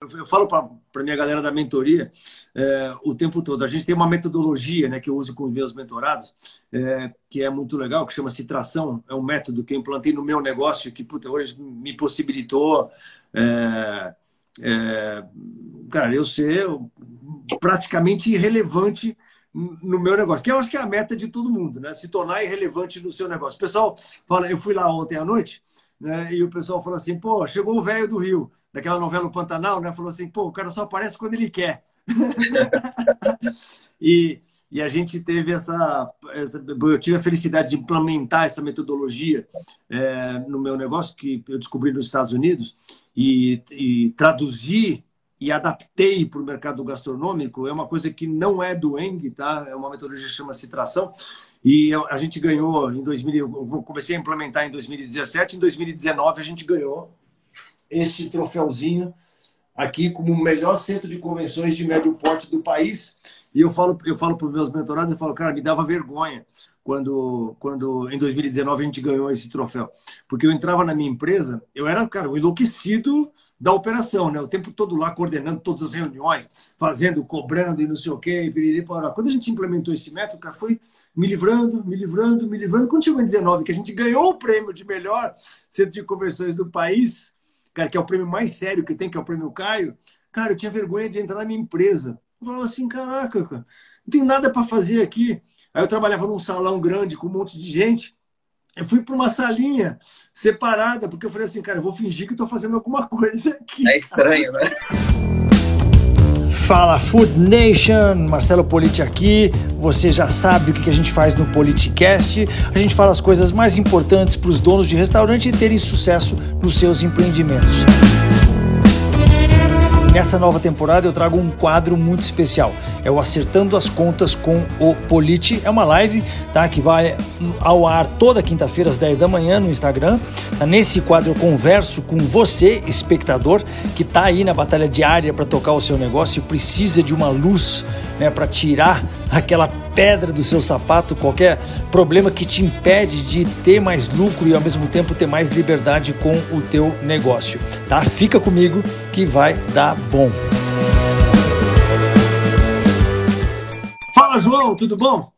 eu falo para minha galera da mentoria é, o tempo todo. A gente tem uma metodologia né, que eu uso com meus mentorados, é, que é muito legal, que chama Citração. É um método que eu implantei no meu negócio que puta, hoje me possibilitou. É, é cara, eu ser praticamente irrelevante no meu negócio, que eu acho que é a meta de todo mundo, né? Se tornar irrelevante no seu negócio. O pessoal fala, eu fui lá ontem à noite, né? E o pessoal falou assim, pô, chegou o velho do Rio daquela novela O Pantanal, né? Falou assim, pô, o cara só aparece quando ele quer. e, e a gente teve essa, essa, Eu tive a felicidade de implementar essa metodologia é, no meu negócio, que eu descobri nos Estados Unidos, e, e traduzir e adaptei para o mercado gastronômico. É uma coisa que não é do Eng, tá? É uma metodologia que chama citração. E a gente ganhou em 2000, eu comecei a implementar em 2017, em 2019 a gente ganhou este troféuzinho aqui como o melhor centro de convenções de médio porte do país. E eu falo, eu falo para os meus mentorados, eu falo, cara, me dava vergonha quando, quando em 2019 a gente ganhou esse troféu. Porque eu entrava na minha empresa, eu era, cara, o enlouquecido da operação, né? O tempo todo lá coordenando todas as reuniões, fazendo, cobrando e não sei o quê. E Quando a gente implementou esse método, cara, foi me livrando, me livrando, me livrando. Quando chegou em 19, que a gente ganhou o prêmio de melhor centro de conversões do país, cara, que é o prêmio mais sério que tem, que é o prêmio Caio, cara, eu tinha vergonha de entrar na minha empresa. Eu falava assim, caraca, cara, não tem nada para fazer aqui. Aí eu trabalhava num salão grande com um monte de gente. Eu fui para uma salinha separada, porque eu falei assim, cara, eu vou fingir que estou fazendo alguma coisa aqui. É estranho, né? Fala Food Nation, Marcelo Politi aqui. Você já sabe o que a gente faz no Politicast. A gente fala as coisas mais importantes para os donos de restaurante terem sucesso nos seus empreendimentos. Nessa nova temporada eu trago um quadro muito especial. É o Acertando as Contas com o Politi. É uma live tá, que vai ao ar toda quinta-feira às 10 da manhã no Instagram. Tá, nesse quadro eu converso com você, espectador, que está aí na batalha diária para tocar o seu negócio e precisa de uma luz né, para tirar aquela pedra do seu sapato, qualquer problema que te impede de ter mais lucro e ao mesmo tempo ter mais liberdade com o teu negócio, tá? Fica comigo que vai dar bom. Fala, João, tudo bom?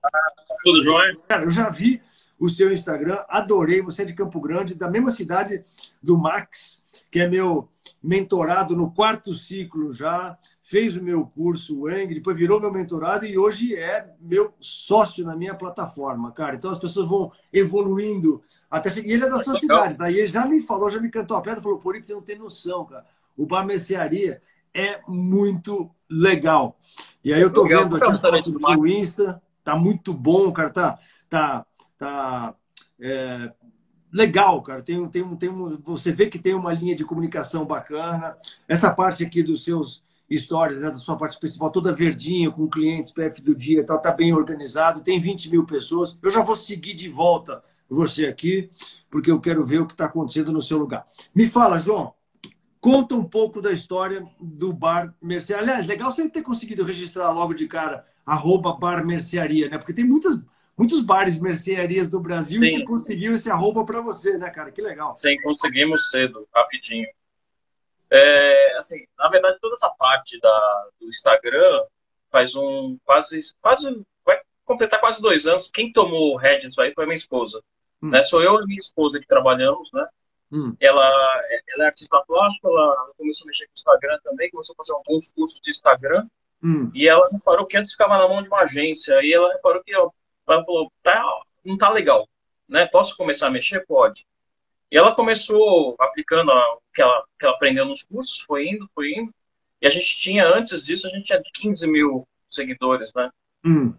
Tudo jóia. Cara, eu já vi o seu Instagram, adorei, você é de Campo Grande, da mesma cidade do Max, que é meu mentorado no quarto ciclo já, fez o meu curso, o Eng, depois virou meu mentorado e hoje é meu sócio na minha plataforma, cara. Então as pessoas vão evoluindo até E ele é da sua cidade, daí tá? ele já me falou, já me cantou a pedra, falou, por isso você não tem noção, cara. O Bar Mercearia é muito legal. E aí eu tô legal, vendo aqui as fotos do seu Insta, tá muito bom, cara, tá, tá, tá é, legal, cara. Tem, tem, tem você vê que tem uma linha de comunicação bacana. Essa parte aqui dos seus stories, né, da sua parte principal, toda verdinha, com clientes, PF do dia, tal, tá bem organizado. Tem 20 mil pessoas. Eu já vou seguir de volta você aqui, porque eu quero ver o que está acontecendo no seu lugar. Me fala, João. Conta um pouco da história do Bar Mercearia. Aliás, legal você ter conseguido registrar logo de cara, arroba Bar Mercearia, né? Porque tem muitas muitos bares, mercearias do Brasil Sim. e você conseguiu esse arroba para você, né, cara? Que legal. Sim, conseguimos cedo, rapidinho. É, assim, na verdade, toda essa parte da, do Instagram faz um quase, quase vai completar quase dois anos. Quem tomou o head disso aí foi minha esposa. Hum. Né? Sou eu e minha esposa que trabalhamos, né? Hum. Ela, ela é artista plástica, ela começou a mexer com o Instagram também, começou a fazer alguns cursos de Instagram. Hum. E ela reparou que antes ficava na mão de uma agência. E ela reparou que ela falou, tá, não tá legal, né? Posso começar a mexer? Pode. E ela começou aplicando o que ela, que ela aprendeu nos cursos, foi indo, foi indo. E a gente tinha, antes disso, a gente tinha 15 mil seguidores, né? Hum.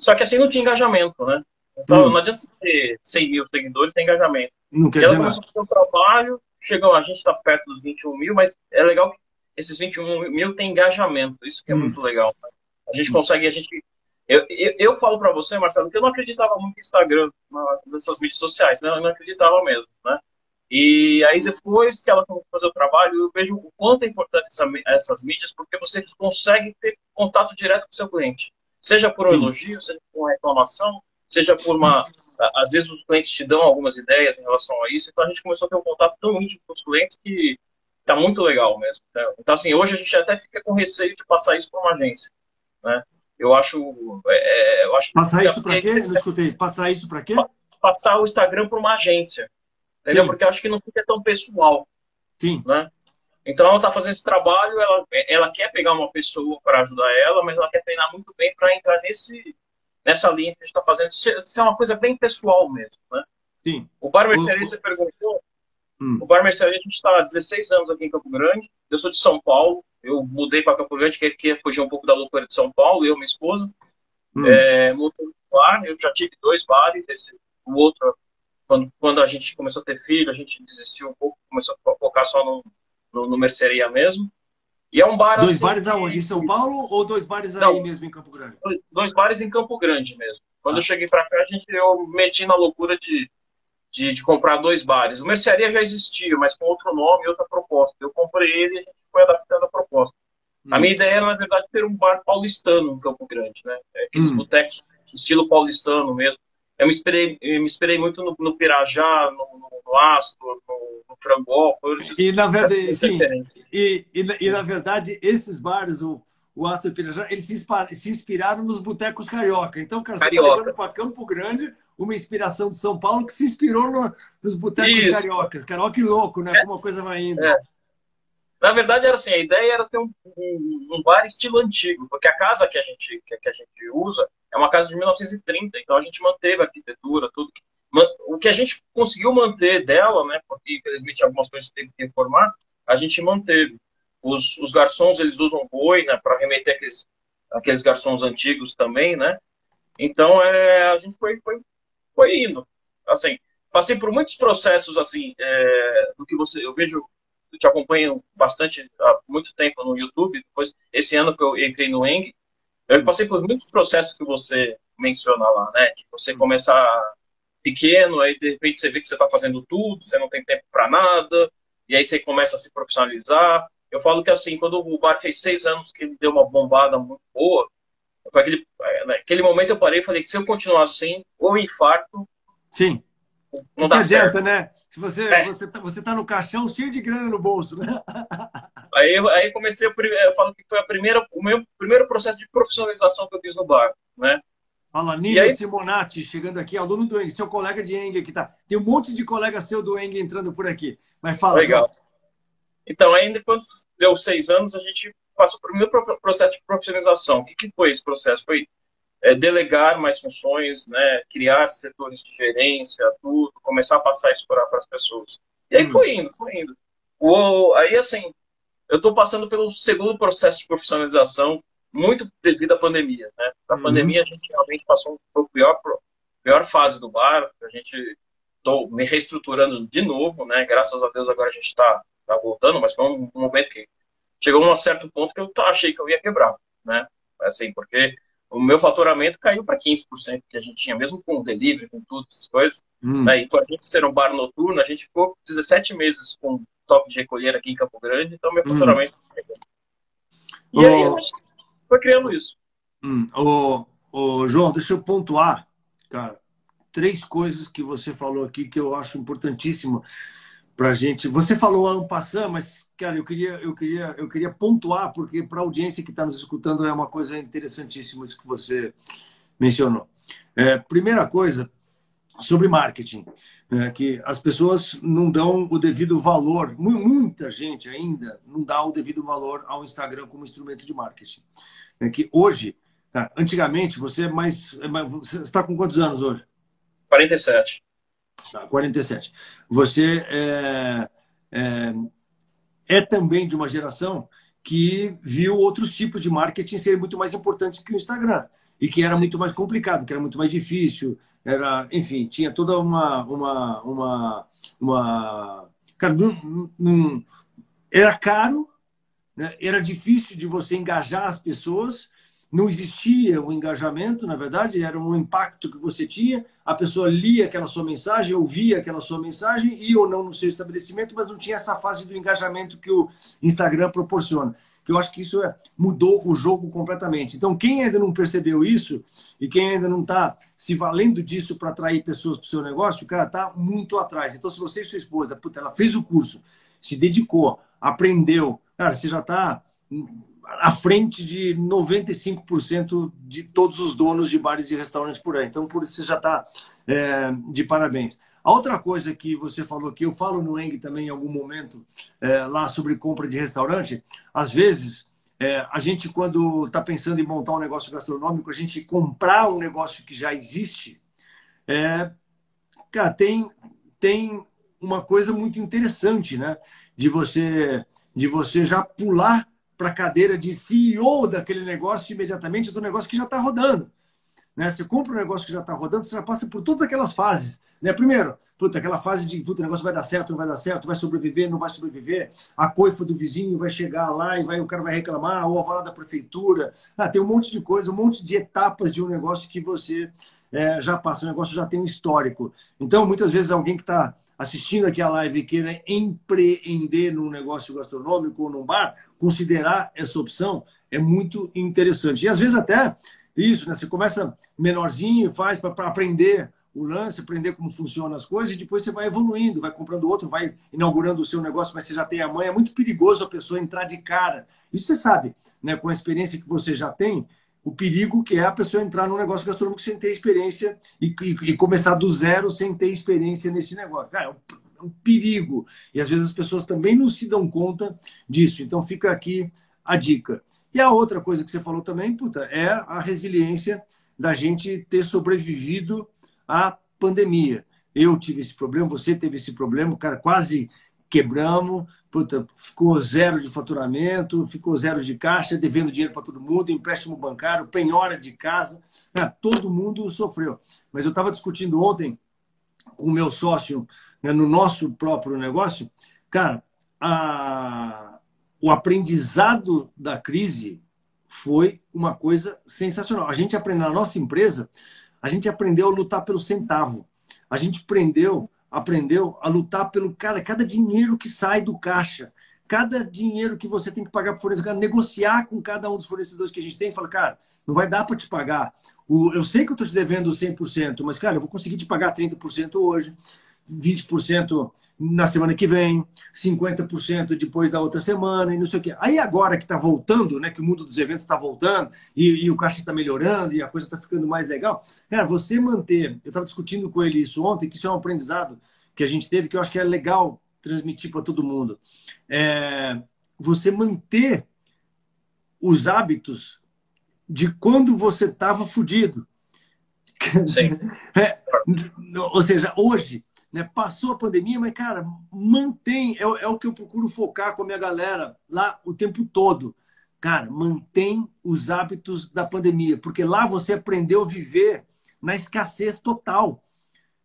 Só que assim não tinha engajamento, né? Então hum. não adianta ter 100 mil seguidores sem engajamento. Não quer e ela começou a fazer um trabalho, chegou, a gente está perto dos 21 mil, mas é legal que esses 21 mil têm engajamento. Isso que é hum. muito legal. Né? A gente consegue, a gente eu, eu, eu falo para você, Marcelo, que eu não acreditava muito em Instagram, nessas mídias sociais, né? Eu não acreditava mesmo, né? E aí, depois que ela começou a fazer o trabalho, eu vejo o quanto é importante essa, essas mídias, porque você consegue ter contato direto com o seu cliente. Seja por um Sim. elogio, seja por uma reclamação, seja por uma. Às vezes os clientes te dão algumas ideias em relação a isso, então a gente começou a ter um contato tão íntimo com os clientes que tá muito legal mesmo. Né? Então, assim, hoje a gente até fica com receio de passar isso para uma agência, né? Eu acho... É, eu acho passar isso para quê? Não escutei. Passar isso para quê? Passar o Instagram para uma agência, entendeu? Sim. Porque eu acho que não fica tão pessoal. Sim. Né? Então, ela está fazendo esse trabalho, ela, ela quer pegar uma pessoa para ajudar ela, mas ela quer treinar muito bem para entrar nesse, nessa linha que a gente está fazendo. Isso é uma coisa bem pessoal mesmo, né? Sim. O Bar Mercearia, você perguntou, hum. o Bar Mercearia, a gente está há 16 anos aqui em Campo Grande, eu sou de São Paulo, eu mudei para Campo Grande, que queria fugir um pouco da loucura de São Paulo, eu e minha esposa. Hum. É, mudei bar, eu já tive dois bares, esse, o outro, quando, quando a gente começou a ter filho, a gente desistiu um pouco, começou a focar só no, no, no Mercearia mesmo. E é um bar Dois assim, bares aonde? Em São Paulo ou dois bares Não, aí mesmo em Campo Grande? Dois bares em Campo Grande mesmo. Quando ah. eu cheguei para cá, a gente, eu meti na loucura de, de, de, comprar dois bares. O Mercearia já existia, mas com outro nome e outra proposta. Eu comprei ele e a gente foi adaptando a proposta. Hum. A minha ideia era, na verdade, ter um bar paulistano em Campo Grande, né? É aqueles hum. botecos estilo paulistano mesmo. Eu me inspirei, eu me inspirei muito no, no Pirajá, no, no, no Astro, no, no Frangópolis. E na verdade, sim, e, e, e, na verdade, esses bares, o, o Astro e o Pirajá, eles se, se inspiraram nos botecos carioca. Então, cara, você está levando para Campo Grande uma inspiração de São Paulo que se inspirou no, nos botecos Isso. cariocas. Carioca e louco, né? É. Como a coisa vai indo. É. Na verdade, era assim, a ideia era ter um, um, um, bar estilo antigo, porque a casa que a gente, que, que, a gente usa é uma casa de 1930, então a gente manteve a arquitetura, tudo. O que a gente conseguiu manter dela, né, porque infelizmente algumas coisas teve que reformar, a gente manteve. Os, os garçons, eles usam boi, né, para remeter aqueles, aqueles garçons antigos também, né. Então, é, a gente foi, foi, foi indo. Assim, passei por muitos processos, assim, é, do que você, eu vejo eu te acompanho bastante há muito tempo no YouTube. Depois, esse ano que eu entrei no Eng, eu passei por muitos processos que você menciona lá, né? De você começar pequeno, aí de repente você vê que você está fazendo tudo, você não tem tempo para nada, e aí você começa a se profissionalizar. Eu falo que assim, quando o bar fez seis anos que ele deu uma bombada muito boa, foi aquele, é, naquele momento eu parei e falei que se eu continuar assim, ou infarto. Sim. Não dá certo, né? Se você, é. você, tá, você tá no caixão cheio de grana no bolso, né? Aí, aí comecei, a, eu falo que foi a primeira, o meu primeiro processo de profissionalização que eu fiz no bar, né? Fala, Nívia aí... Simonati, chegando aqui, aluno do Eng, seu colega de Eng aqui, tá? Tem um monte de colega seu do Eng entrando por aqui. Mas fala, Legal. João. Então, ainda quando deu seis anos, a gente passou o primeiro processo de profissionalização. O que, que foi esse processo? Foi é, delegar mais funções, né, criar setores de gerência, tudo, começar a passar isso para as pessoas. E aí hum. foi indo, foi indo. O, aí, assim, eu estou passando pelo segundo processo de profissionalização, muito devido à pandemia. Né? Na uhum. pandemia, a gente realmente passou por pior, pior fase do bar, a gente estou me reestruturando de novo, né? graças a Deus agora a gente está tá voltando, mas foi um, um momento que chegou a um certo ponto que eu achei que eu ia quebrar, né? Assim, porque o meu faturamento caiu para 15% que a gente tinha, mesmo com o delivery, com tudo, essas coisas. Hum. Né? E com a gente ser um bar noturno, a gente ficou 17 meses com toque de recolher aqui em Campo Grande, então meu hum. faturamento hum. caiu. E oh. aí a gente foi criando isso. Hum. Oh, oh, João, deixa eu pontuar, cara, três coisas que você falou aqui que eu acho importantíssima para gente. Você falou ano passado, mas cara, eu queria, eu queria, eu queria pontuar porque para a audiência que está nos escutando é uma coisa interessantíssima isso que você mencionou. É, primeira coisa sobre marketing, é, que as pessoas não dão o devido valor, muita gente ainda não dá o devido valor ao Instagram como instrumento de marketing. É que hoje, tá, antigamente, você é mais, é você está com quantos anos hoje? 47. 47. Você é, é, é, também de uma geração que viu outros tipos de marketing serem muito mais importantes que o Instagram e que era Sim. muito mais complicado, que era muito mais difícil, era, enfim, tinha toda uma uma uma, uma cara, num, num, era caro, né? era difícil de você engajar as pessoas não existia o engajamento, na verdade, era um impacto que você tinha. A pessoa lia aquela sua mensagem, ouvia aquela sua mensagem, ia ou não no seu estabelecimento, mas não tinha essa fase do engajamento que o Instagram proporciona. Que eu acho que isso é, mudou o jogo completamente. Então, quem ainda não percebeu isso e quem ainda não está se valendo disso para atrair pessoas para o seu negócio, o cara está muito atrás. Então, se você e sua esposa, puta, ela fez o curso, se dedicou, aprendeu. Cara, você já está à frente de 95% de todos os donos de bares e restaurantes por aí. Então, por isso você já está é, de parabéns. A outra coisa que você falou que eu falo no Eng também em algum momento, é, lá sobre compra de restaurante, às vezes é, a gente, quando está pensando em montar um negócio gastronômico, a gente comprar um negócio que já existe, é, cara, tem, tem uma coisa muito interessante, né? De você, de você já pular para a cadeira de CEO daquele negócio imediatamente do negócio que já está rodando. Né? Você compra um negócio que já está rodando, você já passa por todas aquelas fases. Né? Primeiro, puta, aquela fase de puta, o negócio vai dar certo, não vai dar certo, vai sobreviver, não vai sobreviver. A coifa do vizinho vai chegar lá e vai, o cara vai reclamar, ou a vara da prefeitura. Ah, tem um monte de coisa, um monte de etapas de um negócio que você é, já passa. O negócio já tem um histórico. Então, muitas vezes, alguém que está assistindo aqui a live e queira empreender num negócio gastronômico ou num bar, considerar essa opção é muito interessante. E às vezes até isso, né? Você começa menorzinho, faz para aprender o lance, aprender como funcionam as coisas, e depois você vai evoluindo, vai comprando outro, vai inaugurando o seu negócio, mas você já tem a mãe. É muito perigoso a pessoa entrar de cara. Isso você sabe, né? Com a experiência que você já tem, o perigo que é a pessoa entrar num negócio gastronômico sem ter experiência e, e, e começar do zero sem ter experiência nesse negócio. Cara, é um, é um perigo. E às vezes as pessoas também não se dão conta disso. Então fica aqui a dica. E a outra coisa que você falou também, puta, é a resiliência da gente ter sobrevivido à pandemia. Eu tive esse problema, você teve esse problema, cara, quase quebramos, puta, ficou zero de faturamento, ficou zero de caixa, devendo dinheiro para todo mundo, empréstimo bancário, penhora de casa, né? todo mundo sofreu. Mas eu estava discutindo ontem com o meu sócio né, no nosso próprio negócio, cara, a o aprendizado da crise foi uma coisa sensacional. A gente aprendeu na nossa empresa, a gente aprendeu a lutar pelo centavo. A gente aprendeu, aprendeu a lutar pelo cara, cada dinheiro que sai do caixa, cada dinheiro que você tem que pagar para o fornecedor, negociar com cada um dos fornecedores que a gente tem, fala, cara, não vai dar para te pagar. O, eu sei que eu estou te devendo 100%, mas, cara, eu vou conseguir te pagar 30% hoje. 20% na semana que vem, 50% depois da outra semana e não sei o quê. Aí agora que está voltando, né, que o mundo dos eventos está voltando e, e, o caixa está melhorando e a coisa está ficando mais legal, cara, você manter, eu estava discutindo com ele isso ontem, que isso é um aprendizado que a gente teve, que eu acho que é legal transmitir para todo mundo. É, você manter os hábitos de quando você estava fudido. Sim. É, ou seja, hoje né? Passou a pandemia, mas, cara, mantém. É, é o que eu procuro focar com a minha galera lá o tempo todo. Cara, mantém os hábitos da pandemia, porque lá você aprendeu a viver na escassez total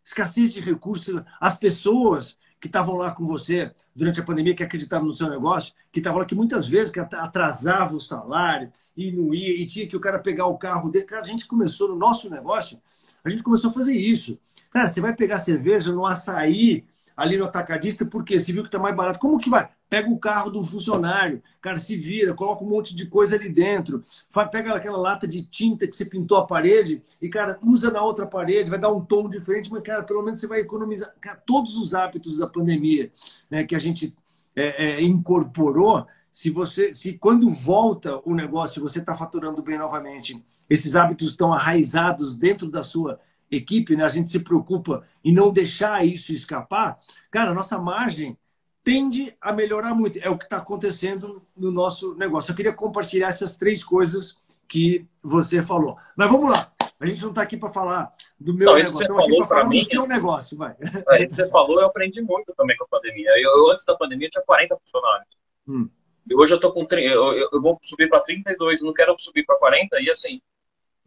escassez de recursos. As pessoas que estavam lá com você durante a pandemia, que acreditavam no seu negócio, que estavam lá, que muitas vezes que atrasava o salário e não ia, e tinha que o cara pegar o carro dele. Cara, a gente começou no nosso negócio, a gente começou a fazer isso. Cara, você vai pegar cerveja no açaí ali no atacadista, porque você viu que está mais barato. Como que vai? Pega o carro do funcionário, cara, se vira, coloca um monte de coisa ali dentro, pega aquela lata de tinta que você pintou a parede e, cara, usa na outra parede, vai dar um tom diferente, mas, cara, pelo menos você vai economizar. Cara, todos os hábitos da pandemia né, que a gente é, é, incorporou, se você, se quando volta o negócio, você está faturando bem novamente, esses hábitos estão arraizados dentro da sua equipe, né, a gente se preocupa em não deixar isso escapar, cara, a nossa margem tende a melhorar muito. É o que está acontecendo no nosso negócio. Eu queria compartilhar essas três coisas que você falou. Mas vamos lá. A gente não está aqui para falar do meu não, negócio, estamos aqui para falar mim, do seu negócio. Vai. É, isso que você falou, eu aprendi muito também com a pandemia. Eu, antes da pandemia, tinha 40 funcionários. Hum. E hoje eu tô com eu, eu vou subir para 32, não quero subir para 40. E assim,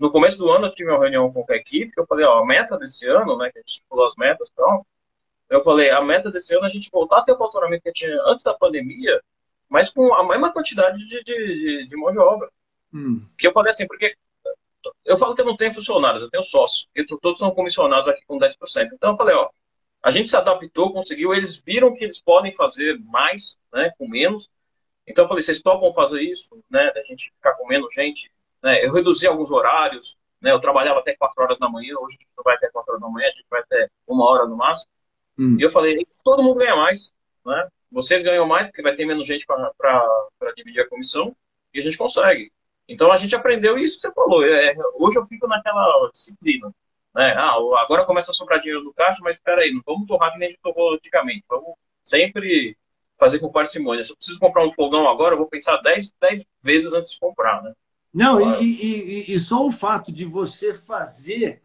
no começo do ano eu tive uma reunião com a equipe, eu falei, ó, a meta desse ano, né, que a gente falou as metas e então, eu falei, a meta desse ano é a gente voltar a ter o faturamento que tinha antes da pandemia, mas com a mesma quantidade de, de, de mão de obra. Hum. Que eu falei assim, porque eu falo que eu não tenho funcionários, eu tenho sócios, e todos são comissionados aqui com 10%. Então eu falei, ó, a gente se adaptou, conseguiu, eles viram que eles podem fazer mais, né, com menos. Então eu falei, vocês topam fazer isso, né, da gente ficar com menos gente, né? Eu reduzi alguns horários, né? Eu trabalhava até 4 horas da manhã, hoje a gente não vai até 4 horas da manhã, a gente vai até uma hora no máximo. Hum. E eu falei, todo mundo ganha mais, né? vocês ganham mais, porque vai ter menos gente para dividir a comissão, e a gente consegue. Então a gente aprendeu isso que você falou. É, hoje eu fico naquela disciplina. Né? Ah, agora começa a sobrar dinheiro no caixa, mas espera aí, não vamos torrar que nem a gente torrou antigamente. Vamos sempre fazer com parcimônia. Se eu preciso comprar um fogão agora, eu vou pensar 10, 10 vezes antes de comprar, né? Não, e, e, e, só o fato de você fazer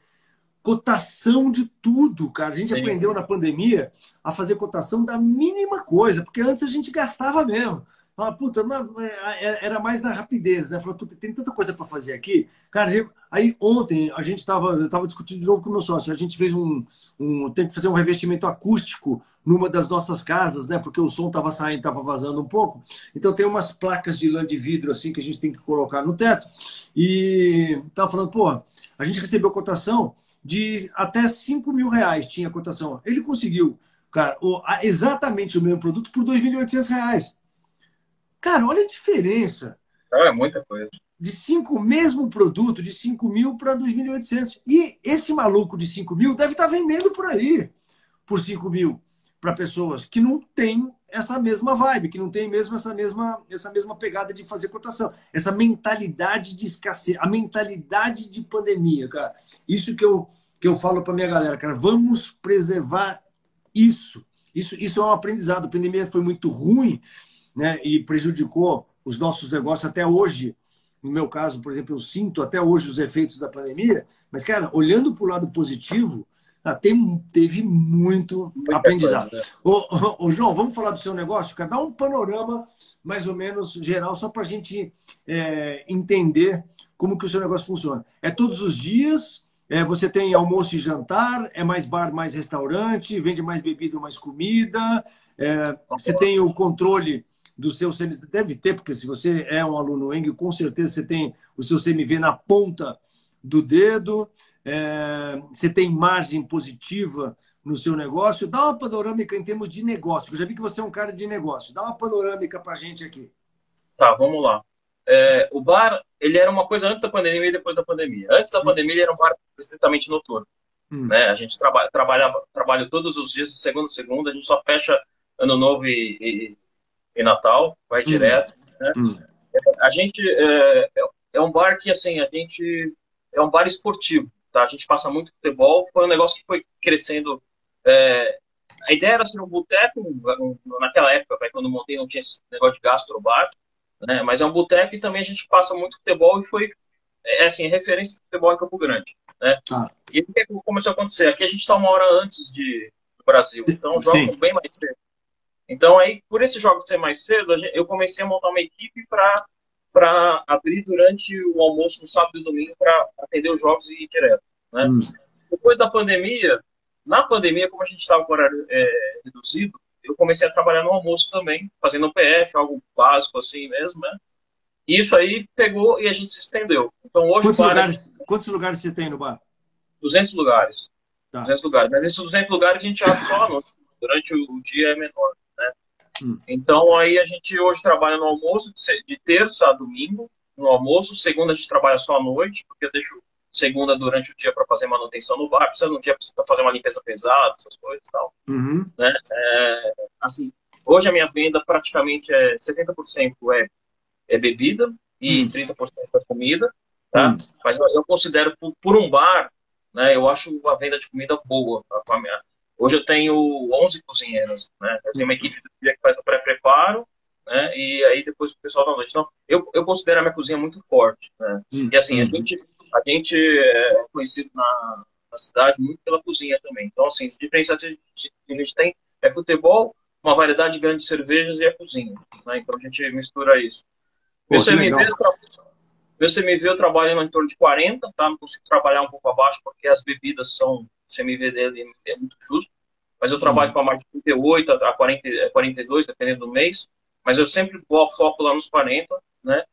cotação de tudo, cara. A gente Sim. aprendeu na pandemia a fazer cotação da mínima coisa, porque antes a gente gastava mesmo. Fala, puta, é, é, era mais na rapidez, né? Falei, puta, tem tanta coisa para fazer aqui. Cara, aí ontem a gente estava tava discutindo de novo com o meu sócio. A gente fez um, um. Tem que fazer um revestimento acústico numa das nossas casas, né? Porque o som estava saindo, estava vazando um pouco. Então tem umas placas de lã de vidro assim que a gente tem que colocar no teto. E tava falando, pô, a gente recebeu cotação de até 5 mil reais tinha cotação. Ele conseguiu, cara, exatamente o mesmo produto por 2.800 reais. Cara, olha a diferença. é muita coisa. De 5, mesmo produto, de 5 mil para 2.800. E esse maluco de 5 mil deve estar tá vendendo por aí por 5 mil para pessoas que não têm essa mesma vibe, que não tem mesmo essa mesma, essa mesma pegada de fazer cotação, essa mentalidade de escassez, a mentalidade de pandemia, cara. Isso que eu, que eu falo para minha galera, cara, vamos preservar isso. Isso, isso é um aprendizado. A pandemia foi muito ruim, né, e prejudicou os nossos negócios até hoje. No meu caso, por exemplo, eu sinto até hoje os efeitos da pandemia, mas, cara, olhando para o lado positivo, ah, tem, teve muito Muita aprendizado. Coisa, né? ô, ô, ô, João, vamos falar do seu negócio? Cara, dá um panorama mais ou menos geral, só para a gente é, entender como que o seu negócio funciona. É todos os dias? É, você tem almoço e jantar? É mais bar, mais restaurante? Vende mais bebida, mais comida? É, você tem o controle do seu CMV, deve ter, porque se você é um aluno ENG, com certeza você tem o seu CMV na ponta do dedo, é, você tem margem positiva no seu negócio. Dá uma panorâmica em termos de negócio. Eu já vi que você é um cara de negócio. Dá uma panorâmica para a gente aqui. Tá, vamos lá. É, o bar, ele era uma coisa antes da pandemia e depois da pandemia. Antes da hum. pandemia, ele era um bar estritamente noturno. Hum. Né? A gente trabalha, trabalha, trabalha todos os dias, de segunda a segunda. A gente só fecha Ano Novo e, e e Natal, vai hum. direto. Né? Hum. A gente é, é, um bar que assim a gente é um bar esportivo, tá? A gente passa muito futebol. Foi um negócio que foi crescendo. É, a ideia era ser um boteco naquela época, quando eu montei não tinha esse negócio de gastrobar, né? Mas é um boteco e também a gente passa muito futebol e foi é assim referência de futebol em Campo Grande, né? Ah. E o que começou a acontecer? Aqui a gente está uma hora antes de do Brasil, então joga bem mais cedo. Então, aí, por esse jogo ser mais cedo, eu comecei a montar uma equipe para abrir durante o almoço no sábado e domingo para atender os jogos e ir direto. Né? Hum. Depois da pandemia, na pandemia, como a gente estava com horário é, reduzido, eu comecei a trabalhar no almoço também, fazendo um PF, algo básico assim mesmo, né? Isso aí pegou e a gente se estendeu. Então hoje quantos, lugares, é... quantos lugares você tem no bar? 200 lugares. Tá. 200 lugares. Mas esses 200 lugares a gente abre só à noite. Durante o dia é menor. Hum. Então aí a gente hoje trabalha no almoço de terça a domingo, no almoço, segunda a gente trabalha só à noite, porque eu deixo segunda durante o dia para fazer manutenção no bar, precisa no dia precisa fazer uma limpeza pesada, essas coisas e tal. Uhum. Né? É, assim, hoje a minha venda praticamente é 70% é, é bebida e hum. 30% é comida, tá? Hum. Mas eu, eu considero por, por, um bar, né, eu acho a venda de comida boa. A, minha, Hoje eu tenho 11 cozinheiros, né? Eu tenho uma equipe do dia que faz o pré-preparo, né? E aí depois o pessoal da noite. Então, eu, eu considero a minha cozinha muito forte, né? Hum. E assim, a gente, a gente é conhecido na, na cidade muito pela cozinha também. Então, assim, os diferenciais que a gente tem é futebol, uma variedade grande de cervejas e a cozinha. Né? Então a gente mistura isso. Pô, você me vê, você me vê, eu trabalho em torno de 40, tá? Não consigo trabalhar um pouco abaixo porque as bebidas são o CMV dele é muito justo, mas eu trabalho com a marca de 38 a 40, 42, dependendo do mês, mas eu sempre vou foco lá nos 40, né?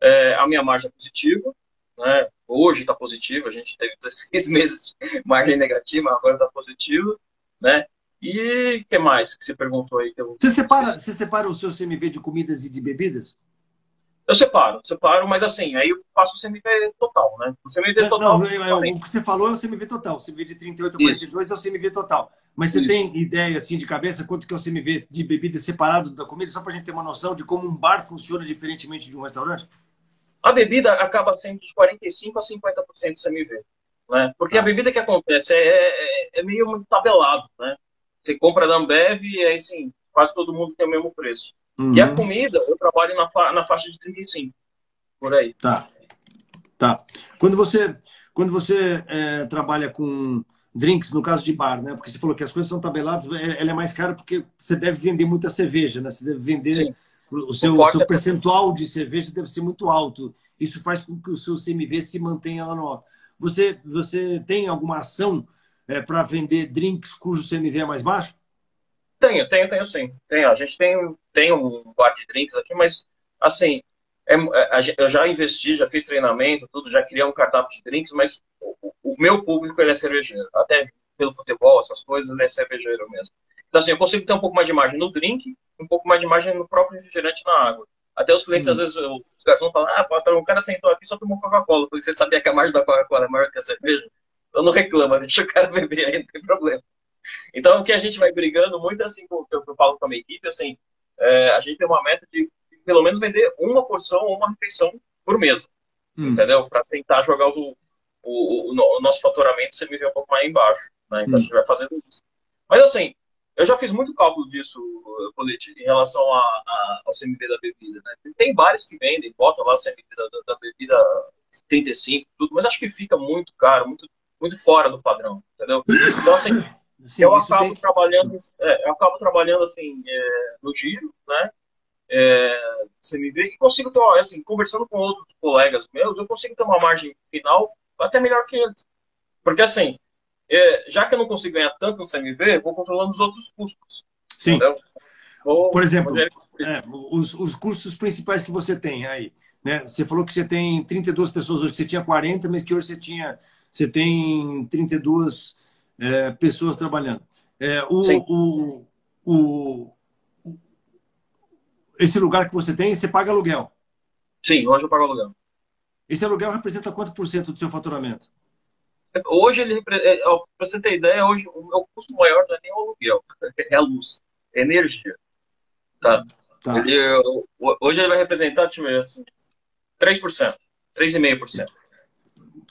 É, a minha margem é positiva, né? Hoje está positiva, a gente teve 16 meses de margem negativa, agora está positiva, né? E o que mais que você perguntou aí? Eu... Você, separa, você separa o seu CMV de comidas e de bebidas? Eu separo, separo, mas assim, aí eu faço o CMV total, né? O CMV total. Não, não, o que você falou é o CMV total. O CMV de 38 a 42 Isso. é o CMV total. Mas você Isso. tem ideia, assim, de cabeça, quanto que é o CMV de bebida separado da comida, só para a gente ter uma noção de como um bar funciona diferentemente de um restaurante? A bebida acaba sendo de 45% a 50% do CMV. Né? Porque ah. a bebida que acontece é, é, é meio tabelado, né? Você compra da Ambev e aí, sim, quase todo mundo tem o mesmo preço. Uhum. E a comida, eu trabalho na, fa na faixa de 35, por aí. Tá. Tá. Quando você, quando você é, trabalha com drinks, no caso de bar, né? Porque você falou que as coisas são tabeladas, é, ela é mais cara porque você deve vender muita cerveja, né? Você deve vender Sim. o seu, o seu é percentual de cerveja deve ser muito alto. Isso faz com que o seu CMV se mantenha lá no alto. Você, você tem alguma ação é, para vender drinks cujo CMV é mais baixo? Tenho, tenho, tenho sim. Tenho. A gente tem, tem um bar de drinks aqui, mas assim, é, é eu já investi, já fiz treinamento, tudo, já criei um cardápio de drinks, mas o, o, meu público ele é cervejeiro. Até pelo futebol, essas coisas, ele é cervejeiro mesmo. Então, assim, eu consigo ter um pouco mais de margem no drink, um pouco mais de margem no próprio refrigerante na água. Até os clientes, uhum. às vezes, os garçons falam, ah, o cara sentou aqui só tomou Coca-Cola. Porque você sabia que a margem da Coca-Cola é maior que a cerveja? Então não reclama, deixa o cara beber aí, não tem problema. Então, o que a gente vai brigando muito assim, com, eu, eu falo com a minha equipe, assim, é, a gente tem uma meta de pelo menos vender uma porção ou uma refeição por mês, hum. entendeu? Para tentar jogar o, o, o, o, nosso faturamento se viver um pouco mais embaixo, né? Então, hum. a gente vai fazendo isso. Mas, assim, eu já fiz muito cálculo disso, Colete, em relação a, a, ao CMV da bebida, né? Tem bares que vendem, botam lá o CMV da, da bebida 35, tudo, mas acho que fica muito caro, muito, muito fora do padrão, entendeu? Então, assim, Sim, eu acabo tem... trabalhando, é, eu acabo trabalhando assim é, no giro, né? É, CMV e consigo ter uma, assim, conversando com outros colegas meus, eu consigo ter uma margem final até melhor que eles. Porque assim, é, já que eu não consigo ganhar tanto no CMV, vou controlando os outros custos. Sim. Vou, Por exemplo, é, os, os custos principais que você tem aí. Né? Você falou que você tem 32 pessoas hoje, você tinha 40, mas que hoje você tinha você tem 32 é, pessoas trabalhando. É, o, o, o, o, esse lugar que você tem, você paga aluguel? Sim, hoje eu pago aluguel. Esse aluguel representa quanto por cento do seu faturamento? Hoje, ele, é, para você ter ideia, hoje o meu custo maior não é nem o aluguel, é a luz, é energia. Tá? tá. Ele, hoje ele vai representar, deixa eu ver, assim, 3%, 3,5%.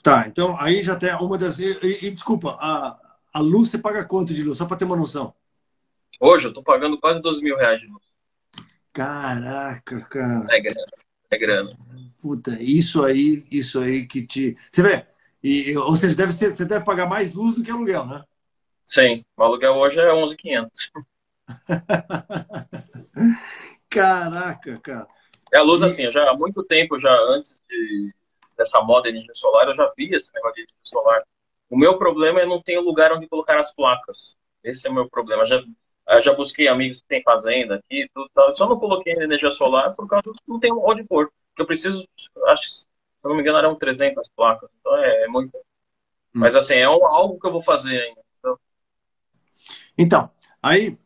Tá, então aí já tem uma das. E, e desculpa, a, a luz você paga quanto de luz? Só para ter uma noção. Hoje eu estou pagando quase 12 mil reais de luz. Caraca, cara. É grana. É grana. Puta, isso aí, isso aí que te. Você vê? E, ou seja, deve ser, você deve pagar mais luz do que aluguel, né? Sim, o aluguel hoje é 11,500. Caraca, cara. É a luz e... assim, já há muito tempo, já antes de, dessa moda de energia solar, eu já vi esse negócio de energia solar o meu problema é não ter lugar onde colocar as placas. Esse é o meu problema. Já, já busquei amigos que têm fazenda aqui, tudo, só não coloquei energia solar por causa que não tem onde pôr. Eu preciso, acho se não me engano, eram 300 placas. Então é, é muito. Hum. Mas assim, é algo que eu vou fazer ainda. Então, então aí,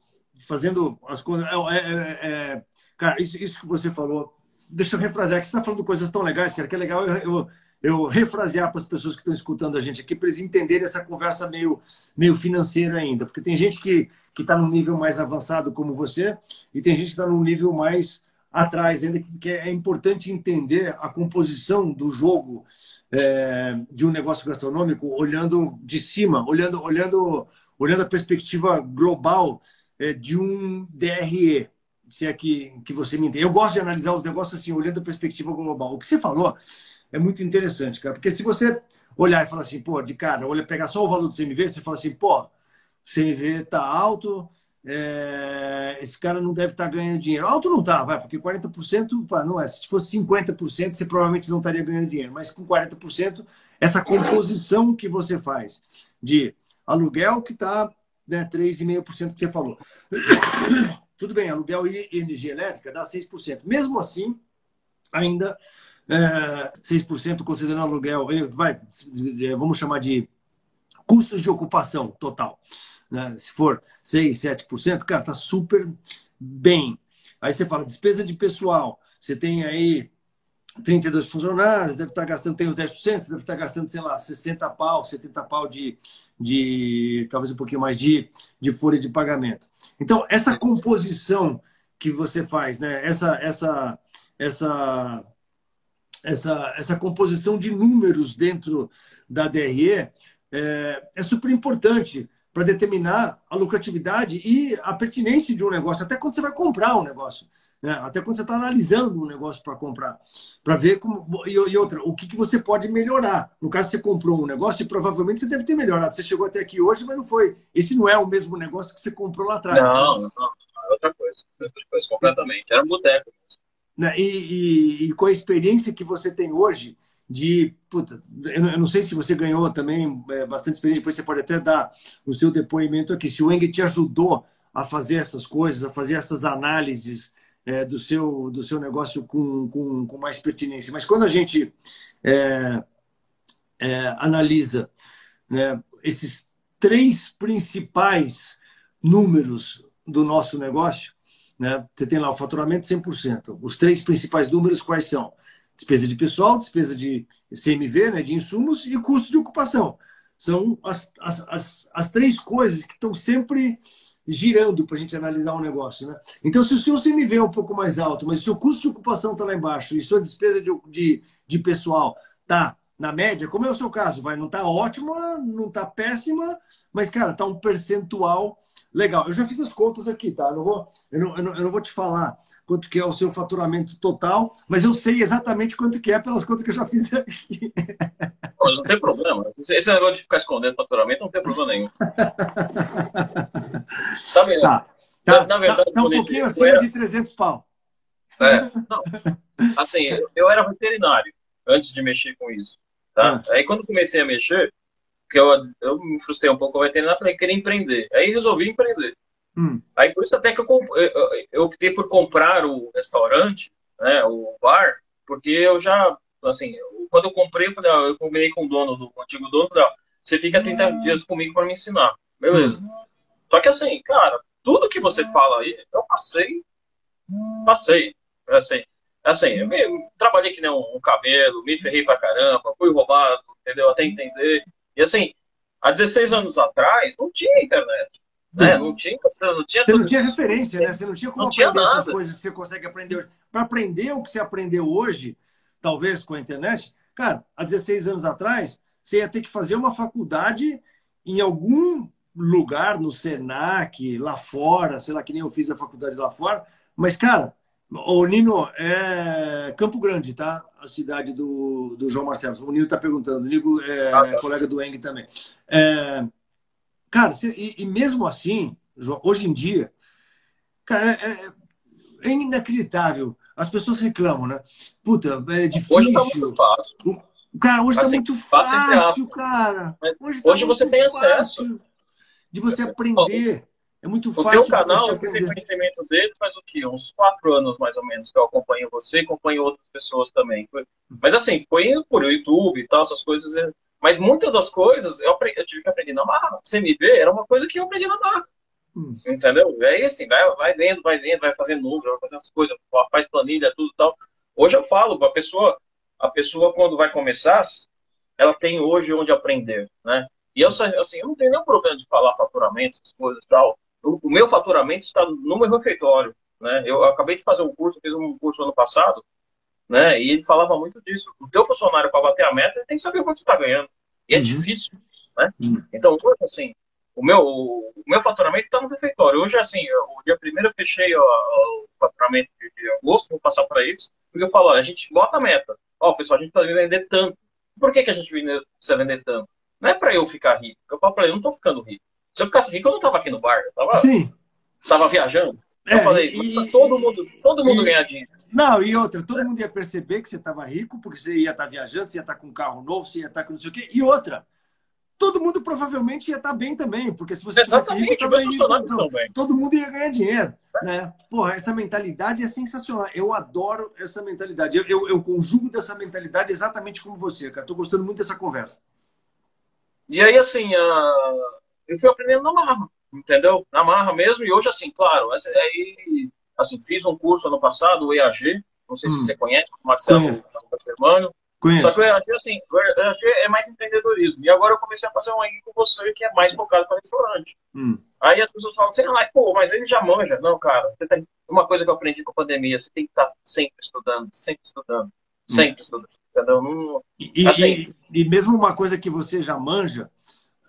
fazendo as coisas. É, é, é, é, cara, isso, isso que você falou. Deixa eu refrasear, que você está falando coisas tão legais, cara, que é legal eu, eu eu refrasear para as pessoas que estão escutando a gente aqui, para eles entenderem essa conversa meio, meio financeira ainda. Porque tem gente que está num nível mais avançado como você, e tem gente que está num nível mais atrás ainda, que é importante entender a composição do jogo é, de um negócio gastronômico olhando de cima, olhando, olhando, olhando a perspectiva global é, de um DRE, se é que, que você me entende. Eu gosto de analisar os negócios assim, olhando a perspectiva global. O que você falou é muito interessante, cara. Porque se você olhar e falar assim, pô, de cara, olha, pegar só o valor do CMV, você fala assim, pô, o CMV tá alto, é... esse cara não deve estar tá ganhando dinheiro. Alto não tá, vai, porque 40% pá, não é. Se fosse 50%, você provavelmente não estaria ganhando dinheiro. Mas com 40%, essa composição que você faz de aluguel que está né, 3,5% que você falou. Tudo bem, aluguel e energia elétrica dá 6%. Mesmo assim, ainda é, 6% considerando aluguel, vai, vamos chamar de custos de ocupação total. Né? Se for 6, 7%, cara, tá super bem. Aí você fala despesa de pessoal, você tem aí 32 funcionários, deve estar gastando, tem os 10%, deve estar gastando, sei lá, 60 pau, 70 pau de, de talvez um pouquinho mais de, de folha de pagamento. Então, essa composição que você faz, né? essa, essa, essa, essa, essa composição de números dentro da DRE é, é super importante para determinar a lucratividade e a pertinência de um negócio, até quando você vai comprar um negócio. Né? Até quando você está analisando um negócio para comprar, para ver como. E, e, outra, o que, que você pode melhorar. No caso, você comprou um negócio e provavelmente você deve ter melhorado. Você chegou até aqui hoje, mas não foi. Esse não é o mesmo negócio que você comprou lá atrás. Não, né? não, é outra coisa. É outra coisa, completamente. Era um boteco. Né? E, e, e com a experiência que você tem hoje, de. Puta, eu não sei se você ganhou também é, bastante experiência, depois você pode até dar o seu depoimento aqui. Se o Eng te ajudou a fazer essas coisas, a fazer essas análises é, do, seu, do seu negócio com, com, com mais pertinência. Mas quando a gente é, é, analisa né, esses três principais números do nosso negócio, né, você tem lá o faturamento 100%. Os três principais números quais são? Despesa de pessoal, despesa de CMV, né, de insumos e custo de ocupação. São as, as, as, as três coisas que estão sempre girando para a gente analisar um negócio. Né? Então, se o seu CMV é um pouco mais alto, mas se o custo de ocupação está lá embaixo e sua despesa de, de, de pessoal está na média, como é o seu caso, vai não está ótima, não está péssima, mas, cara, está um percentual legal. Eu já fiz as contas aqui, tá? Eu não vou, eu não, eu não, eu não vou te falar quanto que é o seu faturamento total, mas eu sei exatamente quanto que é pelas contas que eu já fiz aqui. Mas não tem problema. Esse negócio de ficar escondendo faturamento não tem problema nenhum. tá vendo? Tá, tá, na, verdade, tá, tá um pouquinho acima era... de 300 pau. É, não. Assim, eu, eu era veterinário antes de mexer com isso. Tá? Ah. Aí quando comecei a mexer, que eu, eu me frustrei um pouco com a veterinária, falei, queria empreender. Aí resolvi empreender. Hum. Aí por isso até que eu, eu, eu, optei por comprar o restaurante, né, o bar, porque eu já, assim, quando eu comprei, eu falei, ah, eu combinei com o dono, do o antigo dono, falei, ah, você fica 30 hum. dias comigo para me ensinar. Beleza. Hum. Só que assim, cara, tudo que você fala aí, eu passei, passei, assim, assim, eu, me, trabalhei que nem um, um cabelo, me ferrei pra caramba, fui roubado, entendeu? Até entender. E assim, há 16 anos atrás, não tinha internet. Né? Não tinha, não tinha Você não tinha referência, né? Você não tinha como não aprender tinha essas coisas que você consegue aprender hoje. Para aprender o que você aprendeu hoje, talvez com a internet, cara, há 16 anos atrás, você ia ter que fazer uma faculdade em algum lugar, no Senac, lá fora, sei lá, que nem eu fiz a faculdade lá fora. Mas, cara, o Nino, é Campo Grande, tá? A cidade do, do João Marcelo. O Nino está perguntando. O Nino é ah, tá. colega do Eng também. É, Cara, e, e mesmo assim, hoje em dia, cara, é, é, é inacreditável. As pessoas reclamam, né? Puta, é difícil. Hoje tá muito fácil. O, cara, hoje tá assim, tá muito fácil, cara. Hoje, tá hoje você tem acesso. De você aprender. É muito fácil. O teu canal, você tem conhecimento dele faz o quê? Uns quatro anos, mais ou menos, que eu acompanho você, acompanho outras pessoas também. Mas assim, foi por YouTube e tal, essas coisas é, mas muitas das coisas eu, aprendi, eu tive que aprender na marra. CMV era uma coisa que eu aprendi na marra. Hum. Entendeu? É assim, vai, vai lendo, vai lendo, vai fazendo número, vai fazendo as coisas, faz planilha, tudo tal. Hoje eu falo, a pessoa, a pessoa quando vai começar, ela tem hoje onde aprender, né? E eu, assim, eu não tenho nenhum problema de falar faturamento, essas coisas tal. O, meu faturamento está no meu refeitório, né? Eu, eu acabei de fazer um curso, fiz um curso ano passado, né? E ele falava muito disso. O teu funcionário, para bater a meta, ele tem que saber quanto você está ganhando. E é uhum. difícil, né? Uhum. Então, hoje, assim, o meu, o meu faturamento está no refeitório. Hoje, assim, o dia primeiro eu fechei ó, o faturamento de, de agosto, vou passar para eles, porque eu falo, ó, a gente bota a meta. Ó, pessoal, a gente precisa vender tanto. Por que, que a gente precisa vender tanto? Não é para eu ficar rico. Eu falo para ele, eu não estou ficando rico. Se eu ficasse rico, eu não estava aqui no bar. Eu tava, Sim. tava viajando. Eu é, falei, e, todo mundo, todo mundo e, ganha dinheiro. Não, e outra, todo mundo ia perceber que você estava rico, porque você ia estar tá viajando, você ia estar tá com um carro novo, você ia estar tá com não sei o quê. E outra, todo mundo provavelmente ia estar bem também, porque se você Exatamente, rico, também, todo, também. todo mundo ia ganhar dinheiro. Né? Porra, essa mentalidade é sensacional. Eu adoro essa mentalidade. Eu, eu, eu conjugo dessa mentalidade exatamente como você, cara. Estou gostando muito dessa conversa. E aí, assim, uh, eu fui aprendendo na marra entendeu? Na marra mesmo, e hoje, assim, claro, aí, assim, fiz um curso ano passado, o EAG, não sei hum. se você conhece, o Marcelo Germano. Conheço. Só que eu achei assim, eu achei é mais empreendedorismo. E agora eu comecei a fazer um aí com você que é mais focado para restaurante. Hum. Aí as pessoas falam assim, ah, pô, mas ele já manja. Não, cara, você tem... uma coisa que eu aprendi com a pandemia, você tem que estar sempre estudando, sempre estudando, hum. sempre hum. estudando. Não... E, assim... e, e, mesmo uma coisa que você já manja,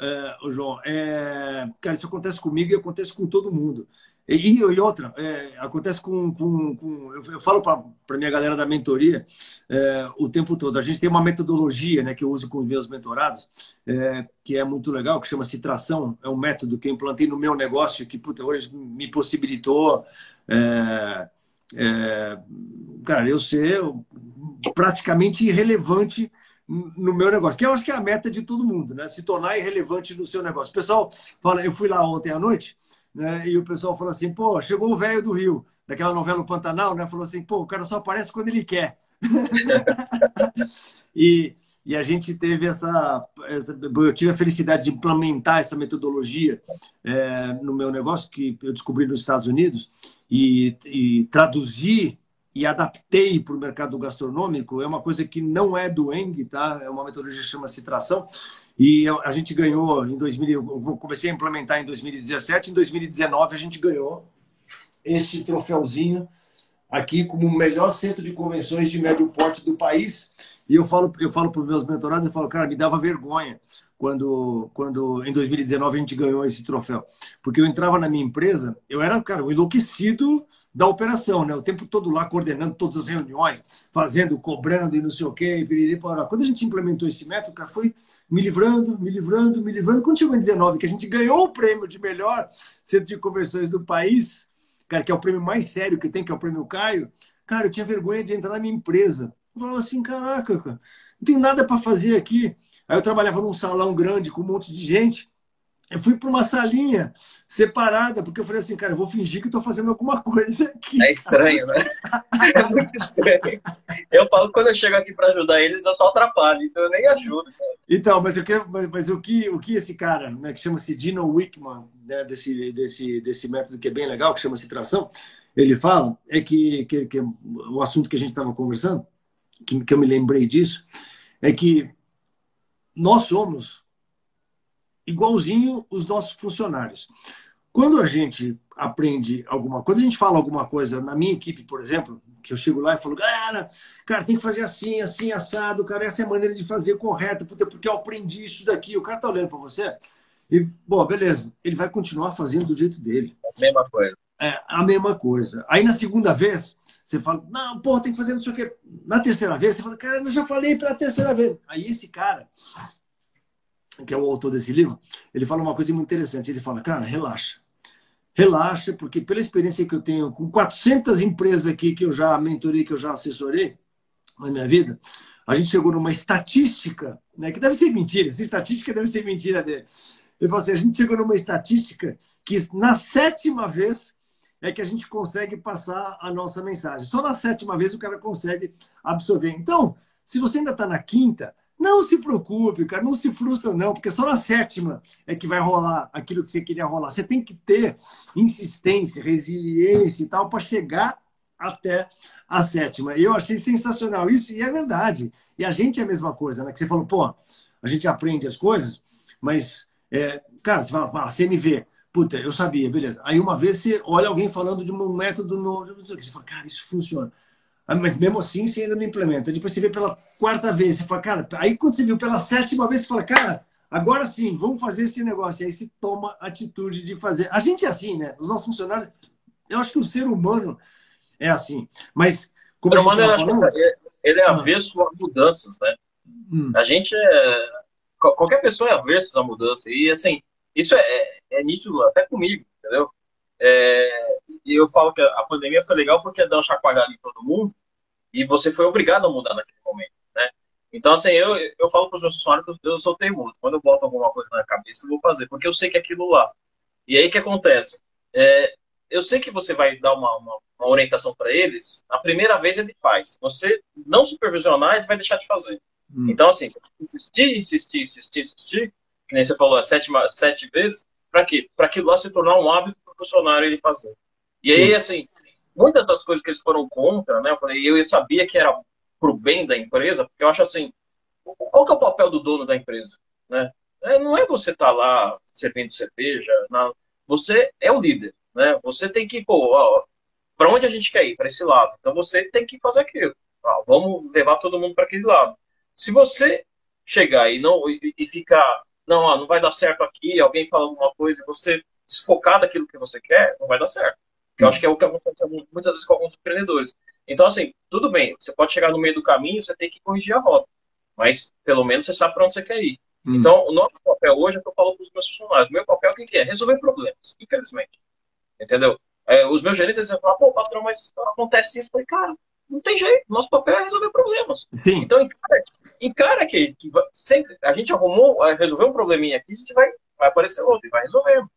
é, João, é... cara, isso acontece comigo e acontece com todo mundo. E, e outra, é, acontece com, com, com, Eu, falo para minha galera da mentoria é, o tempo todo. A gente tem uma metodologia né, que eu uso com os meus mentorados, é, que é muito legal, que chama Citração. É um método que eu implantei no meu negócio, que puta, hoje me possibilitou. É, cara, eu ser praticamente irrelevante no meu negócio, que eu acho que é a meta de todo mundo, né? Se tornar irrelevante no seu negócio. O pessoal fala, eu fui lá ontem à noite né? E o pessoal falou assim, pô, chegou o velho do Rio, daquela novela Pantanal, né? Falou assim, pô, o cara só aparece quando ele quer. e, e a gente teve essa, essa, eu tive a felicidade de implementar essa metodologia é, no meu negócio que eu descobri nos Estados Unidos e, e traduzir e adaptei para o mercado gastronômico é uma coisa que não é do Eng, tá? É uma metodologia que chama-se tração e a gente ganhou em 2000, eu comecei a implementar em 2017, em 2019 a gente ganhou este troféuzinho aqui como o melhor centro de convenções de médio porte do país. E eu falo, eu falo para os meus mentorados, eu falo, cara, me dava vergonha quando, quando em 2019 a gente ganhou esse troféu. Porque eu entrava na minha empresa, eu era, cara, um enlouquecido da operação, né? O tempo todo lá coordenando todas as reuniões, fazendo, cobrando e não sei o quê. Piriri, Quando a gente implementou esse método, cara, foi me livrando, me livrando, me livrando. Quando chegou em 19, que a gente ganhou o prêmio de melhor centro de conversões do país, cara, que é o prêmio mais sério que tem, que é o prêmio Caio, cara, eu tinha vergonha de entrar na minha empresa. Eu falava assim, caraca, cara, não tem nada para fazer aqui. Aí eu trabalhava num salão grande com um monte de gente. Eu fui para uma salinha separada, porque eu falei assim, cara, eu vou fingir que estou fazendo alguma coisa aqui. É estranho, né? É muito estranho. Eu falo quando eu chego aqui para ajudar eles, eu só atrapalho, então eu nem ajudo. Cara. Então, mas, eu quero, mas, mas, o, que, o que esse cara, né, que chama-se Dino Wickman, né, desse, desse, desse método que é bem legal, que chama-se tração, ele fala, é que, que, que o assunto que a gente estava conversando, que, que eu me lembrei disso, é que nós somos igualzinho os nossos funcionários. Quando a gente aprende alguma coisa, a gente fala alguma coisa, na minha equipe, por exemplo, que eu chego lá e falo, galera, cara, tem que fazer assim, assim, assado, cara, essa é a maneira de fazer correta, porque eu aprendi isso daqui, o cara tá olhando para você, e, bom, beleza, ele vai continuar fazendo do jeito dele. A mesma coisa. É, a mesma coisa. Aí na segunda vez, você fala, não, porra, tem que fazer não sei o quê. Na terceira vez, você fala, cara, eu já falei pela terceira vez. Aí esse cara, que é o autor desse livro, ele fala uma coisa muito interessante. Ele fala, cara, relaxa. Relaxa, porque pela experiência que eu tenho com 400 empresas aqui que eu já mentorei, que eu já assessorei na minha vida, a gente chegou numa estatística, né, que deve ser mentira, essa estatística deve ser mentira dele. Ele falou assim, a gente chegou numa estatística que na sétima vez é que a gente consegue passar a nossa mensagem. Só na sétima vez o cara consegue absorver. Então, se você ainda está na quinta, não se preocupe, cara, não se frustra, não, porque só na sétima é que vai rolar aquilo que você queria rolar. Você tem que ter insistência, resiliência e tal para chegar até a sétima. E eu achei sensacional isso, e é verdade. E a gente é a mesma coisa, né? Que você falou, pô, a gente aprende as coisas, mas, é, cara, você fala, ah, CMV, puta, eu sabia, beleza. Aí uma vez você olha alguém falando de um método novo, você fala, cara, isso funciona. Ah, mas mesmo assim você ainda não implementa. Depois você vê pela quarta vez, você fala, cara, aí quando você viu pela sétima vez, você fala, cara, agora sim, vamos fazer esse negócio. E aí você toma atitude de fazer. A gente é assim, né? Os nossos funcionários, eu acho que o ser humano é assim. Mas, como o ser humano, falando, ele é avesso a mudanças, né? Hum. A gente é. Qualquer pessoa é avesso a mudança. E, assim, isso é, é, é nítido até comigo, entendeu? É, e eu falo que a pandemia foi legal porque deu um chacoalhada em todo mundo e você foi obrigado a mudar naquele momento, né? Então, assim, eu, eu falo para os meus funcionários que eu sou teimoso. Quando eu boto alguma coisa na cabeça, eu vou fazer, porque eu sei que é aquilo lá. E aí, o que acontece? É, eu sei que você vai dar uma, uma, uma orientação para eles, a primeira vez ele faz. Você não supervisionar, ele vai deixar de fazer. Hum. Então, assim, insistir, insistir, insistir, insistir, que nem você falou, é sete, sete vezes, para quê? Para aquilo lá se tornar um hábito para o funcionário ele fazer. E aí, Sim. assim, muitas das coisas que eles foram contra, né? Eu falei, eu sabia que era pro bem da empresa, porque eu acho assim, qual que é o papel do dono da empresa, né? É, não é você estar tá lá servindo cerveja, não. você é o líder, né? Você tem que, pô, para onde a gente quer ir? Para esse lado. Então você tem que fazer aquilo. Ah, vamos levar todo mundo para aquele lado. Se você chegar e não e, e ficar, não, ó, não vai dar certo aqui, alguém fala alguma coisa e você desfocar daquilo que você quer, não vai dar certo. Que eu acho que é o que acontece muitas vezes com alguns empreendedores. Então, assim, tudo bem, você pode chegar no meio do caminho, você tem que corrigir a rota. Mas, pelo menos, você sabe para onde você quer ir. Hum. Então, o nosso papel hoje é o que eu falo para os meus funcionários. O meu papel, o que é? Resolver problemas, infelizmente. Entendeu? É, os meus gerentes, eles vão falar, pô, patrão, mas acontece isso. Eu falei, cara, não tem jeito. Nosso papel é resolver problemas. Sim. Então, encara, encara que, que sempre, a gente arrumou, é, resolveu um probleminha aqui, a gente vai, vai aparecer outro e vai resolvendo.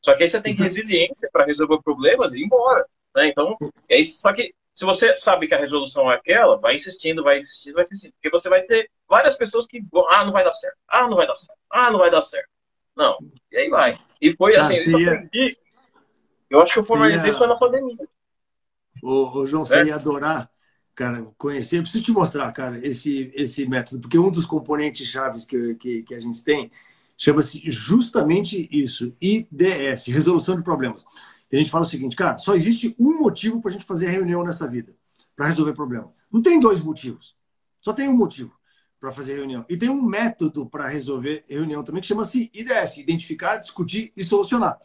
Só que aí você tem resiliência para resolver problemas e ir embora. Né? Então, é isso. Só que se você sabe que a resolução é aquela, vai insistindo, vai insistindo, vai insistindo. Porque você vai ter várias pessoas que vão, ah, não vai dar certo, ah, não vai dar certo, ah, não vai dar certo. Não. E aí vai. E foi assim, ah, eu aprendi. Eu acho que eu formalizei isso na pandemia. Ô, ô João, você é? ia adorar, cara, conhecer. Eu preciso te mostrar, cara, esse, esse método, porque um dos componentes chaves que, que, que a gente tem Chama-se justamente isso, IDS, Resolução de Problemas. E a gente fala o seguinte, cara, só existe um motivo para a gente fazer reunião nessa vida, para resolver problema. Não tem dois motivos, só tem um motivo para fazer reunião. E tem um método para resolver reunião também que chama-se IDS, Identificar, Discutir e Solucionar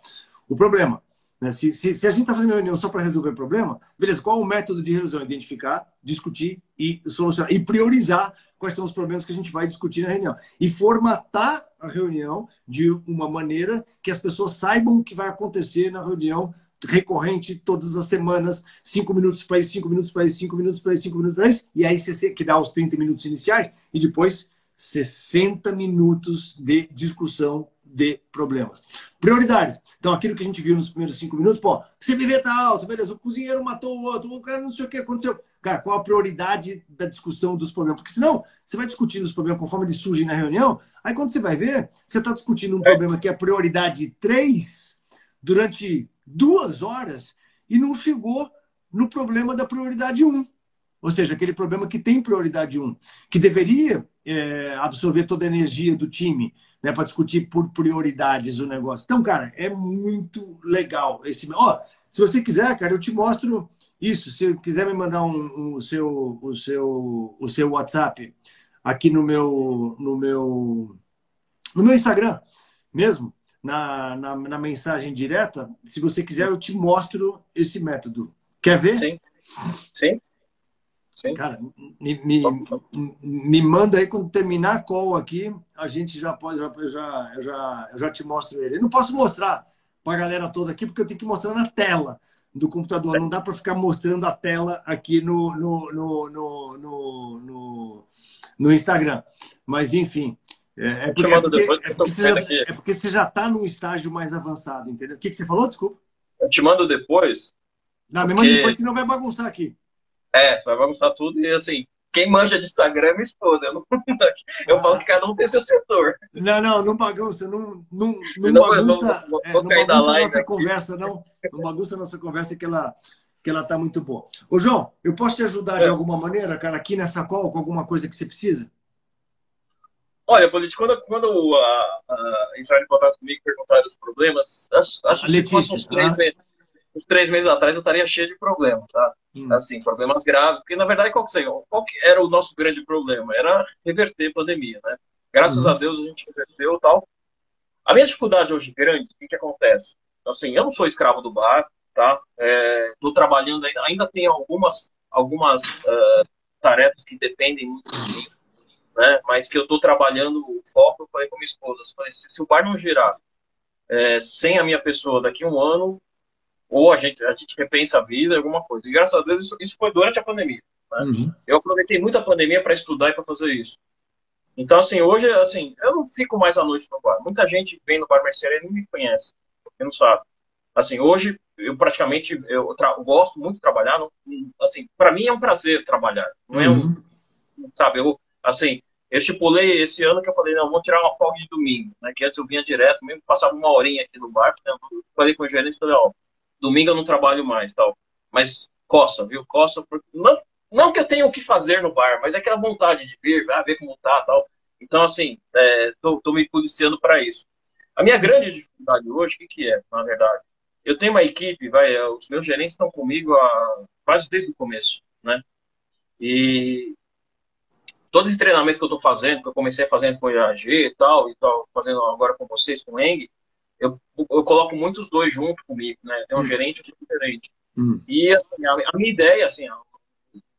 o problema. Né? Se, se, se, a gente está fazendo reunião só para resolver problema, beleza, qual é o método de resolução? Identificar, discutir e solucionar. E priorizar quais são os problemas que a gente vai discutir na reunião. E formatar a reunião de uma maneira que as pessoas saibam o que vai acontecer na reunião recorrente todas as semanas, cinco minutos para isso, cinco minutos para isso, cinco minutos para isso, cinco minutos para isso, e aí você que dá os 30 minutos iniciais, e depois 60 minutos de discussão de problemas. Prioridades. Então, aquilo que a gente viu nos primeiros cinco minutos, pô, CBV tá alto, beleza, o cozinheiro matou o outro, o cara não sei o que aconteceu. Cara, qual a prioridade da discussão dos problemas? Porque senão, você vai discutindo os problemas conforme eles surgem na reunião, aí quando você vai ver, você está discutindo um é. problema que é prioridade 3 durante duas horas e não chegou no problema da prioridade 1. Ou seja, aquele problema que tem prioridade 1, que deveria é, absorver toda a energia do time, né, para discutir por prioridades o negócio. Então, cara, é muito legal esse. Ó, se você quiser, cara, eu te mostro isso. Se quiser me mandar um, um, o seu, o seu, o seu WhatsApp aqui no meu, no meu, no meu Instagram, mesmo na, na, na mensagem direta, se você quiser, eu te mostro esse método. Quer ver? Sim. Sim. Sim. Cara, me, me, me manda aí quando terminar a call aqui, a gente já pode, já, eu já, eu já, eu já te mostro ele. Eu não posso mostrar para a galera toda aqui, porque eu tenho que mostrar na tela do computador. Não dá para ficar mostrando a tela aqui no, no, no, no, no, no, Instagram. Mas, enfim. É, é, porque, é, porque, é, porque já, é, porque, você já está num estágio mais avançado, entendeu? O que, que você falou? Desculpa. Eu te mando depois. Não, me manda depois, senão vai bagunçar aqui. É, vai bagunçar tudo e assim, quem manja de Instagram é minha esposa. Eu, não, eu falo que cada um tem seu setor. Não, não, não bagunça, não, não, não, não bagunça, não, é, não bagunça a nossa aqui. conversa, não. Não bagunça a nossa conversa que ela que ela tá muito boa. Ô, João, eu posso te ajudar é. de alguma maneira, cara, aqui nessa call, com alguma coisa que você precisa? Olha, Polite, quando, quando uh, uh, entraram em contato comigo e perguntaram os problemas, acho, acho que fosse uns três meses uns três meses atrás eu estaria cheio de problemas, tá? Hum. Assim, problemas graves, porque na verdade qual que, qual que era o nosso grande problema? Era reverter a pandemia, né? Graças hum. a Deus a gente reverteu tal. A minha dificuldade hoje grande, o que, que acontece? Assim, eu não sou escravo do bar, tá? Estou é, trabalhando ainda, ainda tem algumas, algumas uh, tarefas que dependem muito de mim, né? Mas que eu estou trabalhando o foco, eu falei com minha esposa, falei, se, se o bar não girar é, sem a minha pessoa daqui a um ano, ou a gente, a gente repensa a vida, alguma coisa. E graças a Deus isso, isso foi durante a pandemia. Né? Uhum. Eu aproveitei muito a pandemia para estudar e para fazer isso. Então, assim, hoje, assim, eu não fico mais à noite no bar. Muita gente vem no bar mercearia e não me conhece, porque não sabe. Assim, hoje, eu praticamente, eu, eu gosto muito de trabalhar. Não, assim, para mim é um prazer trabalhar. Não é um, uhum. sabe, eu, assim, eu estipulei esse ano que eu falei, não, vou tirar uma folga de domingo, né? Que antes eu vinha direto, mesmo passava uma horinha aqui no bar, né, falei com o gerente, falei, ó, domingo eu não trabalho mais, tal. Mas coça, viu? Coça, porque não, não que eu tenha o que fazer no bar, mas é aquela vontade de ver, ah, ver como tá tal. Então, assim, é, me policiando para isso. A minha grande dificuldade hoje, o que, que é, na verdade? Eu tenho uma equipe, vai, é, os meus gerentes estão comigo há, quase desde o começo, né? E todo esse treinamento que eu estou fazendo, que eu comecei fazendo com o IAG e tal, e tal, fazendo agora com vocês, com o Eng, eu, eu coloco muitos dois junto comigo, né? Tem um hum. gerente e um gerente. Hum. E assim, a, a, minha ideia, assim,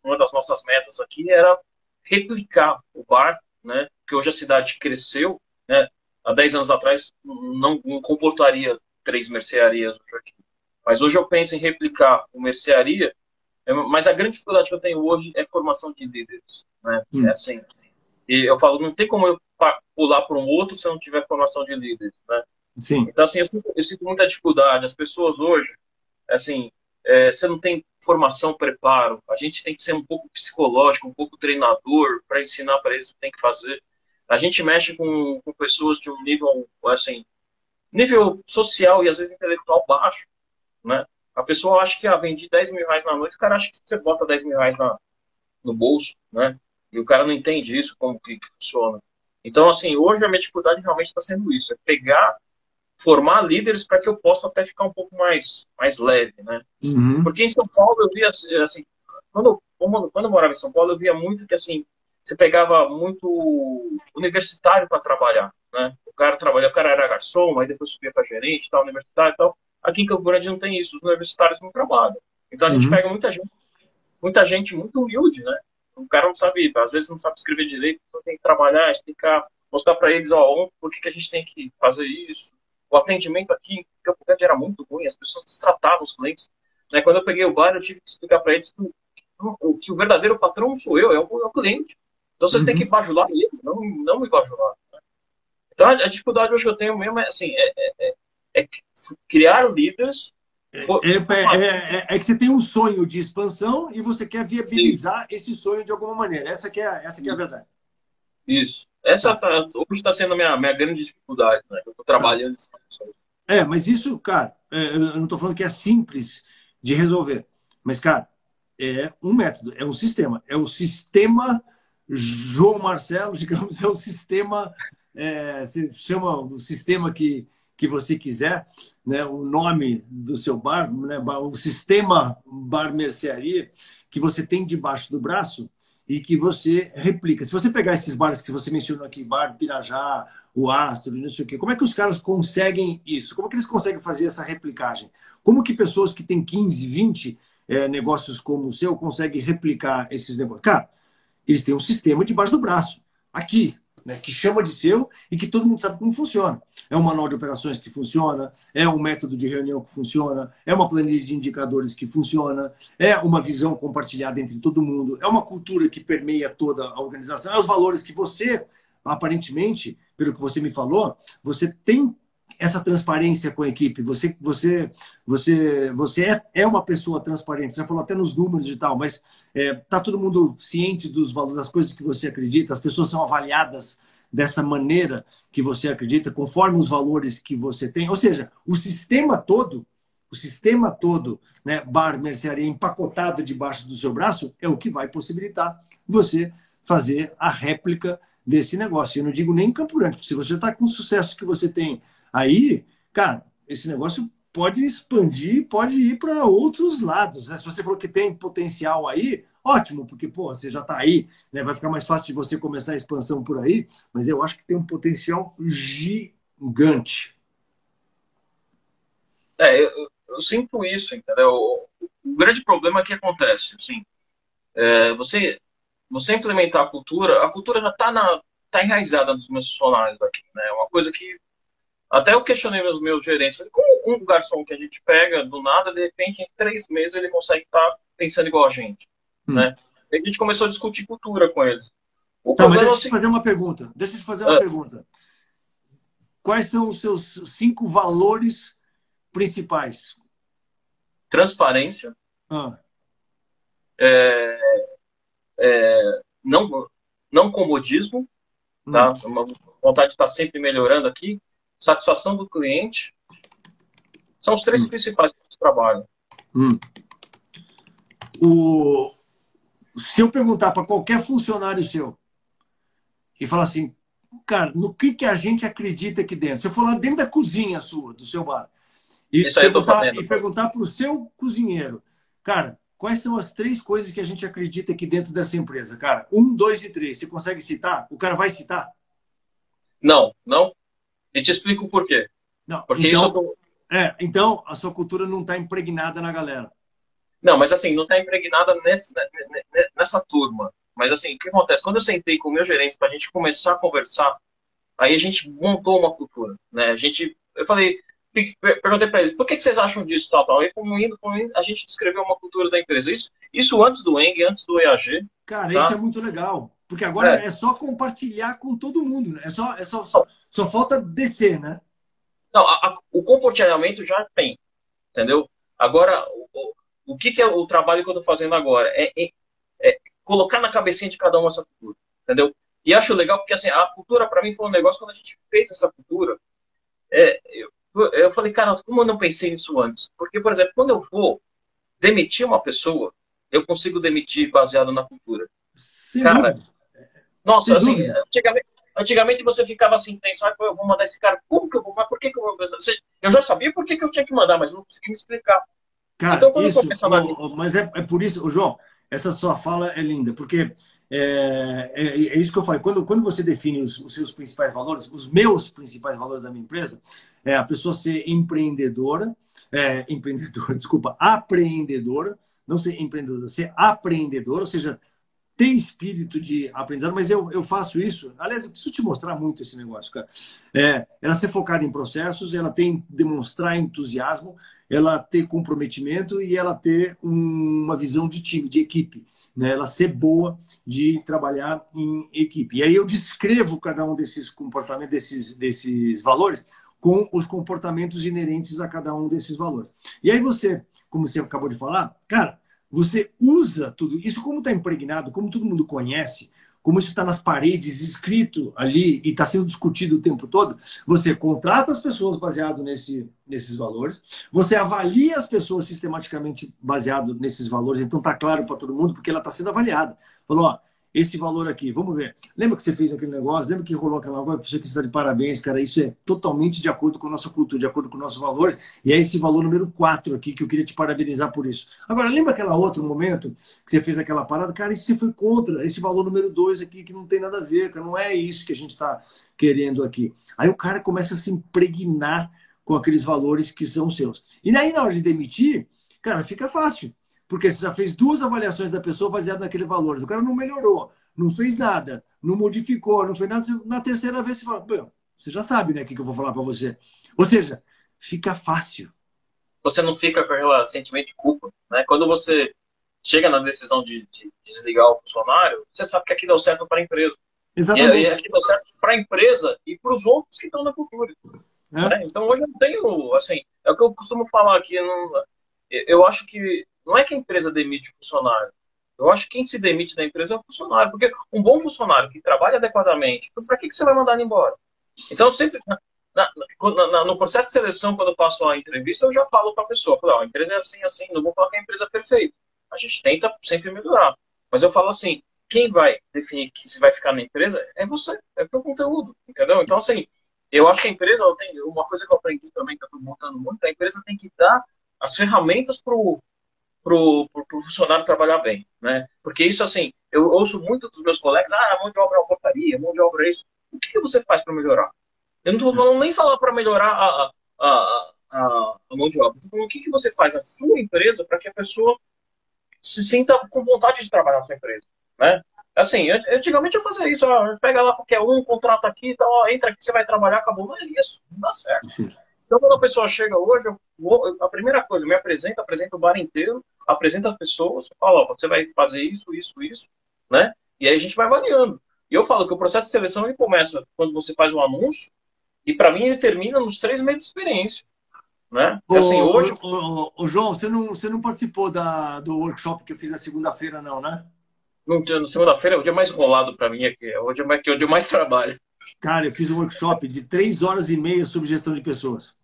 uma das nossas metas aqui era replicar o bar, né? Que hoje a cidade cresceu, né? Há 10 anos atrás não, não comportaria três mercearias aqui. Mas hoje eu penso em replicar o mercearia, é, mas a grande dificuldade que eu tenho hoje é formação de líderes, né? Hum. É assim. E eu falo, não tem como eu pular para um outro se eu não tiver formação de líderes, né? Sim. Então, assim, eu sinto, eu sinto muita dificuldade. As pessoas hoje, assim, é, você não tem formação, preparo. A gente tem que ser um pouco psicológico, um pouco treinador para ensinar para eles o que tem que fazer. A gente mexe com, com pessoas de um nível, assim, nível social e às vezes intelectual baixo, né? A pessoa acha que, ah, vendi 10 mil reais na noite, o cara acha que você bota 10 mil reais na, no bolso, né? E o cara não entende isso, como que, que funciona. Então, assim, hoje a minha dificuldade realmente está sendo isso, é pegar formar líderes para que eu possa até ficar um pouco mais, mais leve, né? Uhum. Porque em São Paulo eu via, assim, quando, quando eu morava em São Paulo, eu via muito que, assim, você pegava muito universitário para trabalhar, né? O cara trabalhava, o cara era garçom, aí depois subia para gerente, tal, universitário e tal. Aqui em Campo Grande não tem isso, os universitários não trabalham. Então a gente uhum. pega muita gente, muita gente muito humilde, né? O cara não sabe, às vezes não sabe escrever direito, então tem que trabalhar, explicar, mostrar para eles, ó, por que, que a gente tem que fazer isso, o atendimento aqui em Campo Grande era muito ruim, as pessoas destratavam os clientes. Né? Quando eu peguei o bar, eu tive que explicar para eles que, que, o verdadeiro patrão sou eu, é o, é o cliente. Então vocês uhum. têm que bajular ele, não, não me bajular. Né? Então a, dificuldade hoje que eu tenho mesmo é, assim, é, é, é, é criar líderes é, é, é, é, que você tem um sonho de expansão e você quer viabilizar Sim. esse sonho de alguma maneira. Essa que é, essa que é a verdade. Isso. Essa tá, hoje está sendo a minha, minha grande dificuldade, né? Eu estou trabalhando. É, mas isso, cara, é, eu não estou falando que é simples de resolver. Mas, cara, é um método, é um sistema. É o sistema João Marcelo, digamos, é o sistema, é, se chama o sistema que, que você quiser, né? o nome do seu bar, né? o sistema bar mercearia que você tem debaixo do braço e que você replica. Se você pegar esses bares que você mencionou aqui, Bar Pirajá, o Astro, não sei o quê, como é que os caras conseguem isso? Como é que eles conseguem fazer essa replicagem? Como que pessoas que têm 15, 20 é, negócios como o seu conseguem replicar esses negócios? Cara, eles têm um sistema debaixo do braço. Aqui, né, que chama de seu e que todo mundo sabe como funciona. É um manual de operações que funciona, é um método de reunião que funciona, é uma planilha de indicadores que funciona, é uma visão compartilhada entre todo mundo, é uma cultura que permeia toda a organização, é os valores que você, aparentemente, pelo que você me falou, você tem essa transparência com a equipe. Você, você, você, você é, é uma pessoa transparente. Você falou até nos números e tal, mas é, tá todo mundo ciente dos valores, das coisas que você acredita. As pessoas são avaliadas dessa maneira que você acredita, conforme os valores que você tem. Ou seja, o sistema todo, o sistema todo, né, bar, mercearia empacotado debaixo do seu braço, é o que vai possibilitar você fazer a réplica desse negócio. Eu não digo nem em Campo porque se você está com o sucesso que você tem Aí, cara, esse negócio pode expandir, pode ir para outros lados. Né? Se você falou que tem potencial aí, ótimo, porque pô, você já está aí, né? vai ficar mais fácil de você começar a expansão por aí, mas eu acho que tem um potencial gigante. É, eu, eu sinto isso, entendeu? O, o, grande problema é que acontece, assim, é, você, você implementar a cultura, a cultura já está tá enraizada nos meus funcionários aqui, né? É uma coisa que até eu questionei meus, meus gerentes. Como um garçom que a gente pega do nada, de repente, em três meses, ele consegue estar tá pensando igual a gente. Hum. Né? E a gente começou a discutir cultura com eles. O tá, mas deixa eu te fazer uma pergunta. Deixa eu te fazer uma é. pergunta. Quais são os seus cinco valores principais? Transparência. Ah. É, é, não, não comodismo. Tá? Hum. Uma vontade de estar sempre melhorando aqui satisfação do cliente. São os três hum. principais que eles trabalham. Hum. o, se eu perguntar para qualquer funcionário seu e falar assim, cara, no que, que a gente acredita aqui dentro? Se eu for lá dentro da cozinha sua, do seu bar, e Isso perguntar, e perguntar para o seu cozinheiro, cara, quais são as três coisas que a gente acredita aqui dentro dessa empresa? Cara, um, dois e três. Você consegue citar? O cara vai citar? Não, não. E te explico o porquê. Não, Porque então, isso é, então a sua cultura não está impregnada na galera. Não, mas assim, não está impregnada nessa, nessa turma. Mas assim, o que acontece? Quando eu sentei com o meu gerente para a gente começar a conversar, aí a gente montou uma cultura, né? A gente, eu falei, perguntei para eles, por que, que vocês acham disso, tal, tal? Aí fomos indo, fomos indo, a gente descreveu uma cultura da empresa. Isso, isso antes do Eng, antes do EAG. Cara, tá? isso é muito legal. Porque agora é. é. só compartilhar com todo mundo, né? É só, é só, só, só falta descer, né? Não, a, a, o compartilhamento já tem, entendeu? Agora, o, o que, que é o trabalho que eu estou fazendo agora? É, é, é, colocar na cabecinha de cada um essa cultura, entendeu? E acho legal porque, assim, a cultura para mim foi um negócio, quando a gente fez essa cultura, é, eu, eu falei, cara, como eu não pensei nisso antes? Porque, por exemplo, quando eu vou demitir uma pessoa, eu consigo demitir baseado na cultura. Sim, cara, nossa, Sem assim, antigamente, antigamente, você ficava assim, tenso, ah, eu vou mandar esse cara, como que eu vou, mas por que, que eu vou Eu já sabia por que, que eu tinha que mandar, mas não conseguia me explicar. Cara, então, quando isso, eu pensando. Mas é, é por isso, João, essa sua fala é linda, porque é, é, é, isso que eu falei. Quando, quando você define os, os, seus principais valores, os meus principais valores da minha empresa, é a pessoa ser empreendedora, é, empreendedora, desculpa, apreendedora, não ser empreendedora, ser apreendedora, ou seja, ter espírito de aprendizado, mas eu, eu faço isso. Aliás, eu preciso te mostrar muito esse negócio, cara. É, ela ser focada em processos, ela tem demonstrar entusiasmo, ela ter comprometimento e ela ter um, uma visão de time, de equipe. Né? Ela ser boa de trabalhar em equipe. E aí eu descrevo cada um desses comportamentos, desses, desses valores, com os comportamentos inerentes a cada um desses valores. E aí você, como você acabou de falar, cara, você usa tudo isso, como está impregnado, como todo mundo conhece, como isso está nas paredes, escrito ali e está sendo discutido o tempo todo, você contrata as pessoas baseado nesse, nesses valores, você avalia as pessoas sistematicamente baseado nesses valores, então está claro para todo mundo, porque ela está sendo avaliada. Falou, ó, esse valor aqui. Vamos ver. Lembra que você fez aquele negócio? Lembra que rolou aquela coisa? Você que está de parabéns, cara. Isso é totalmente de acordo com a nossa cultura, de acordo com nossos valores. E é esse valor número 4 aqui que eu queria te parabenizar por isso. Agora, lembra aquela outro momento que você fez aquela parada? Cara, isso você foi contra. Esse valor número 2 aqui que não tem nada a ver, cara. Não é isso que a gente está querendo aqui. Aí o cara começa a se impregnar com aqueles valores que são seus. E daí, na hora de demitir, cara, fica fácil. Porque você já fez duas avaliações da pessoa baseada naquele valor. O cara não melhorou, não fez nada, não modificou, não fez nada. Na terceira vez você fala, você já sabe, né, o que, eu vou falar para você. Ou seja, fica fácil. Você não fica com aquele sentimento de culpa, né? Quando você chega na decisão de, de desligar o funcionário, você sabe que aqui deu certo para a empresa. Exatamente. E, aqui deu certo para a empresa e para os outros que estão na cultura. É. Né? Então hoje eu não tenho, assim, é o que eu costumo falar aqui. Não, eu acho que não é que a empresa demite o funcionário. Eu acho que quem se demite da empresa é o funcionário. Porque um bom funcionário que trabalha adequadamente, para que, que você vai mandar ele embora? Então, sempre, na, na, na, no processo de seleção, quando eu faço a entrevista, eu já falo para a pessoa: falo, a empresa é assim, assim, não vou falar que a empresa é perfeita. A gente tenta sempre melhorar. Mas eu falo assim: quem vai definir que se vai ficar na empresa é você, é o teu conteúdo, entendeu? Então, assim, eu acho que a empresa, tem, uma coisa que eu aprendi também, que eu estou montando muito, a empresa tem que dar as ferramentas para o para o funcionário trabalhar bem, né? Porque isso, assim, eu ouço muito dos meus colegas, ah, a mão de obra é uma porcaria, mão de obra é isso. O que, você faz para melhorar? Eu não estou falando nem falar para melhorar a, a, a, a, mão de obra. Estou falando o que, que você faz na sua empresa para que a pessoa se sinta com vontade de trabalhar na sua empresa, né? Assim, antigamente eu fazia isso, ó, pega lá qualquer um, contrata aqui, então, ó, entra aqui, você vai trabalhar, acabou. Não é isso, não dá certo. Então, quando a pessoa chega hoje, vou, a primeira coisa, eu me apresento, apresento o bar inteiro, apresento as pessoas, falo, ó, você vai fazer isso, isso, isso, né? E aí a gente vai avaliando. E eu falo que o processo de seleção ele começa quando você faz um anúncio, e para mim ele termina nos três meses de experiência. Né? Ô, assim, hoje... Ô, ô, João, você não, você não participou da, do workshop que eu fiz na segunda-feira, não, né? No, segunda-feira é o dia mais rolado para mim aqui, é o dia mais, que é o dia mais trabalho. Cara, eu fiz um workshop de três horas e meia sobre gestão de pessoas.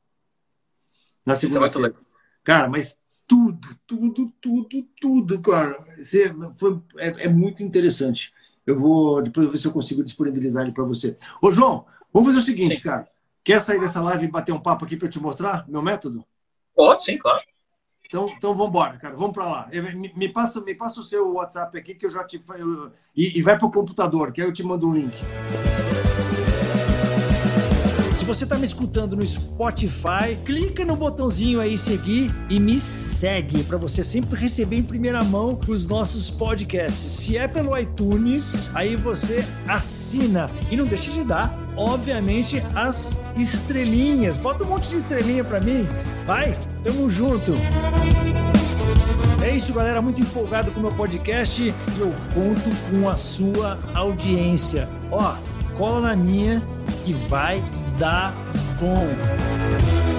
Na é segunda-feira. Cara, mas tudo, tudo, tudo, tudo, cara. Você, foi, é, é muito interessante. Eu vou depois ver se eu consigo disponibilizar ele para você. Ô, João, vamos fazer o seguinte, sim. cara. Quer sair dessa live e bater um papo aqui para eu te mostrar meu método? Pode, sim, claro. Então, então vamos embora, cara. Vamos para lá. Me, me, passa, me passa o seu WhatsApp aqui que eu já te. Eu, e, e vai para o computador, que aí eu te mando um link. Se você está me escutando no Spotify, clica no botãozinho aí seguir e me segue para você sempre receber em primeira mão os nossos podcasts. Se é pelo iTunes, aí você assina e não deixe de dar, obviamente, as estrelinhas. Bota um monte de estrelinha para mim. Vai, tamo junto. É isso, galera. Muito empolgado com o meu podcast e eu conto com a sua audiência. Ó, cola na minha que vai dar bom.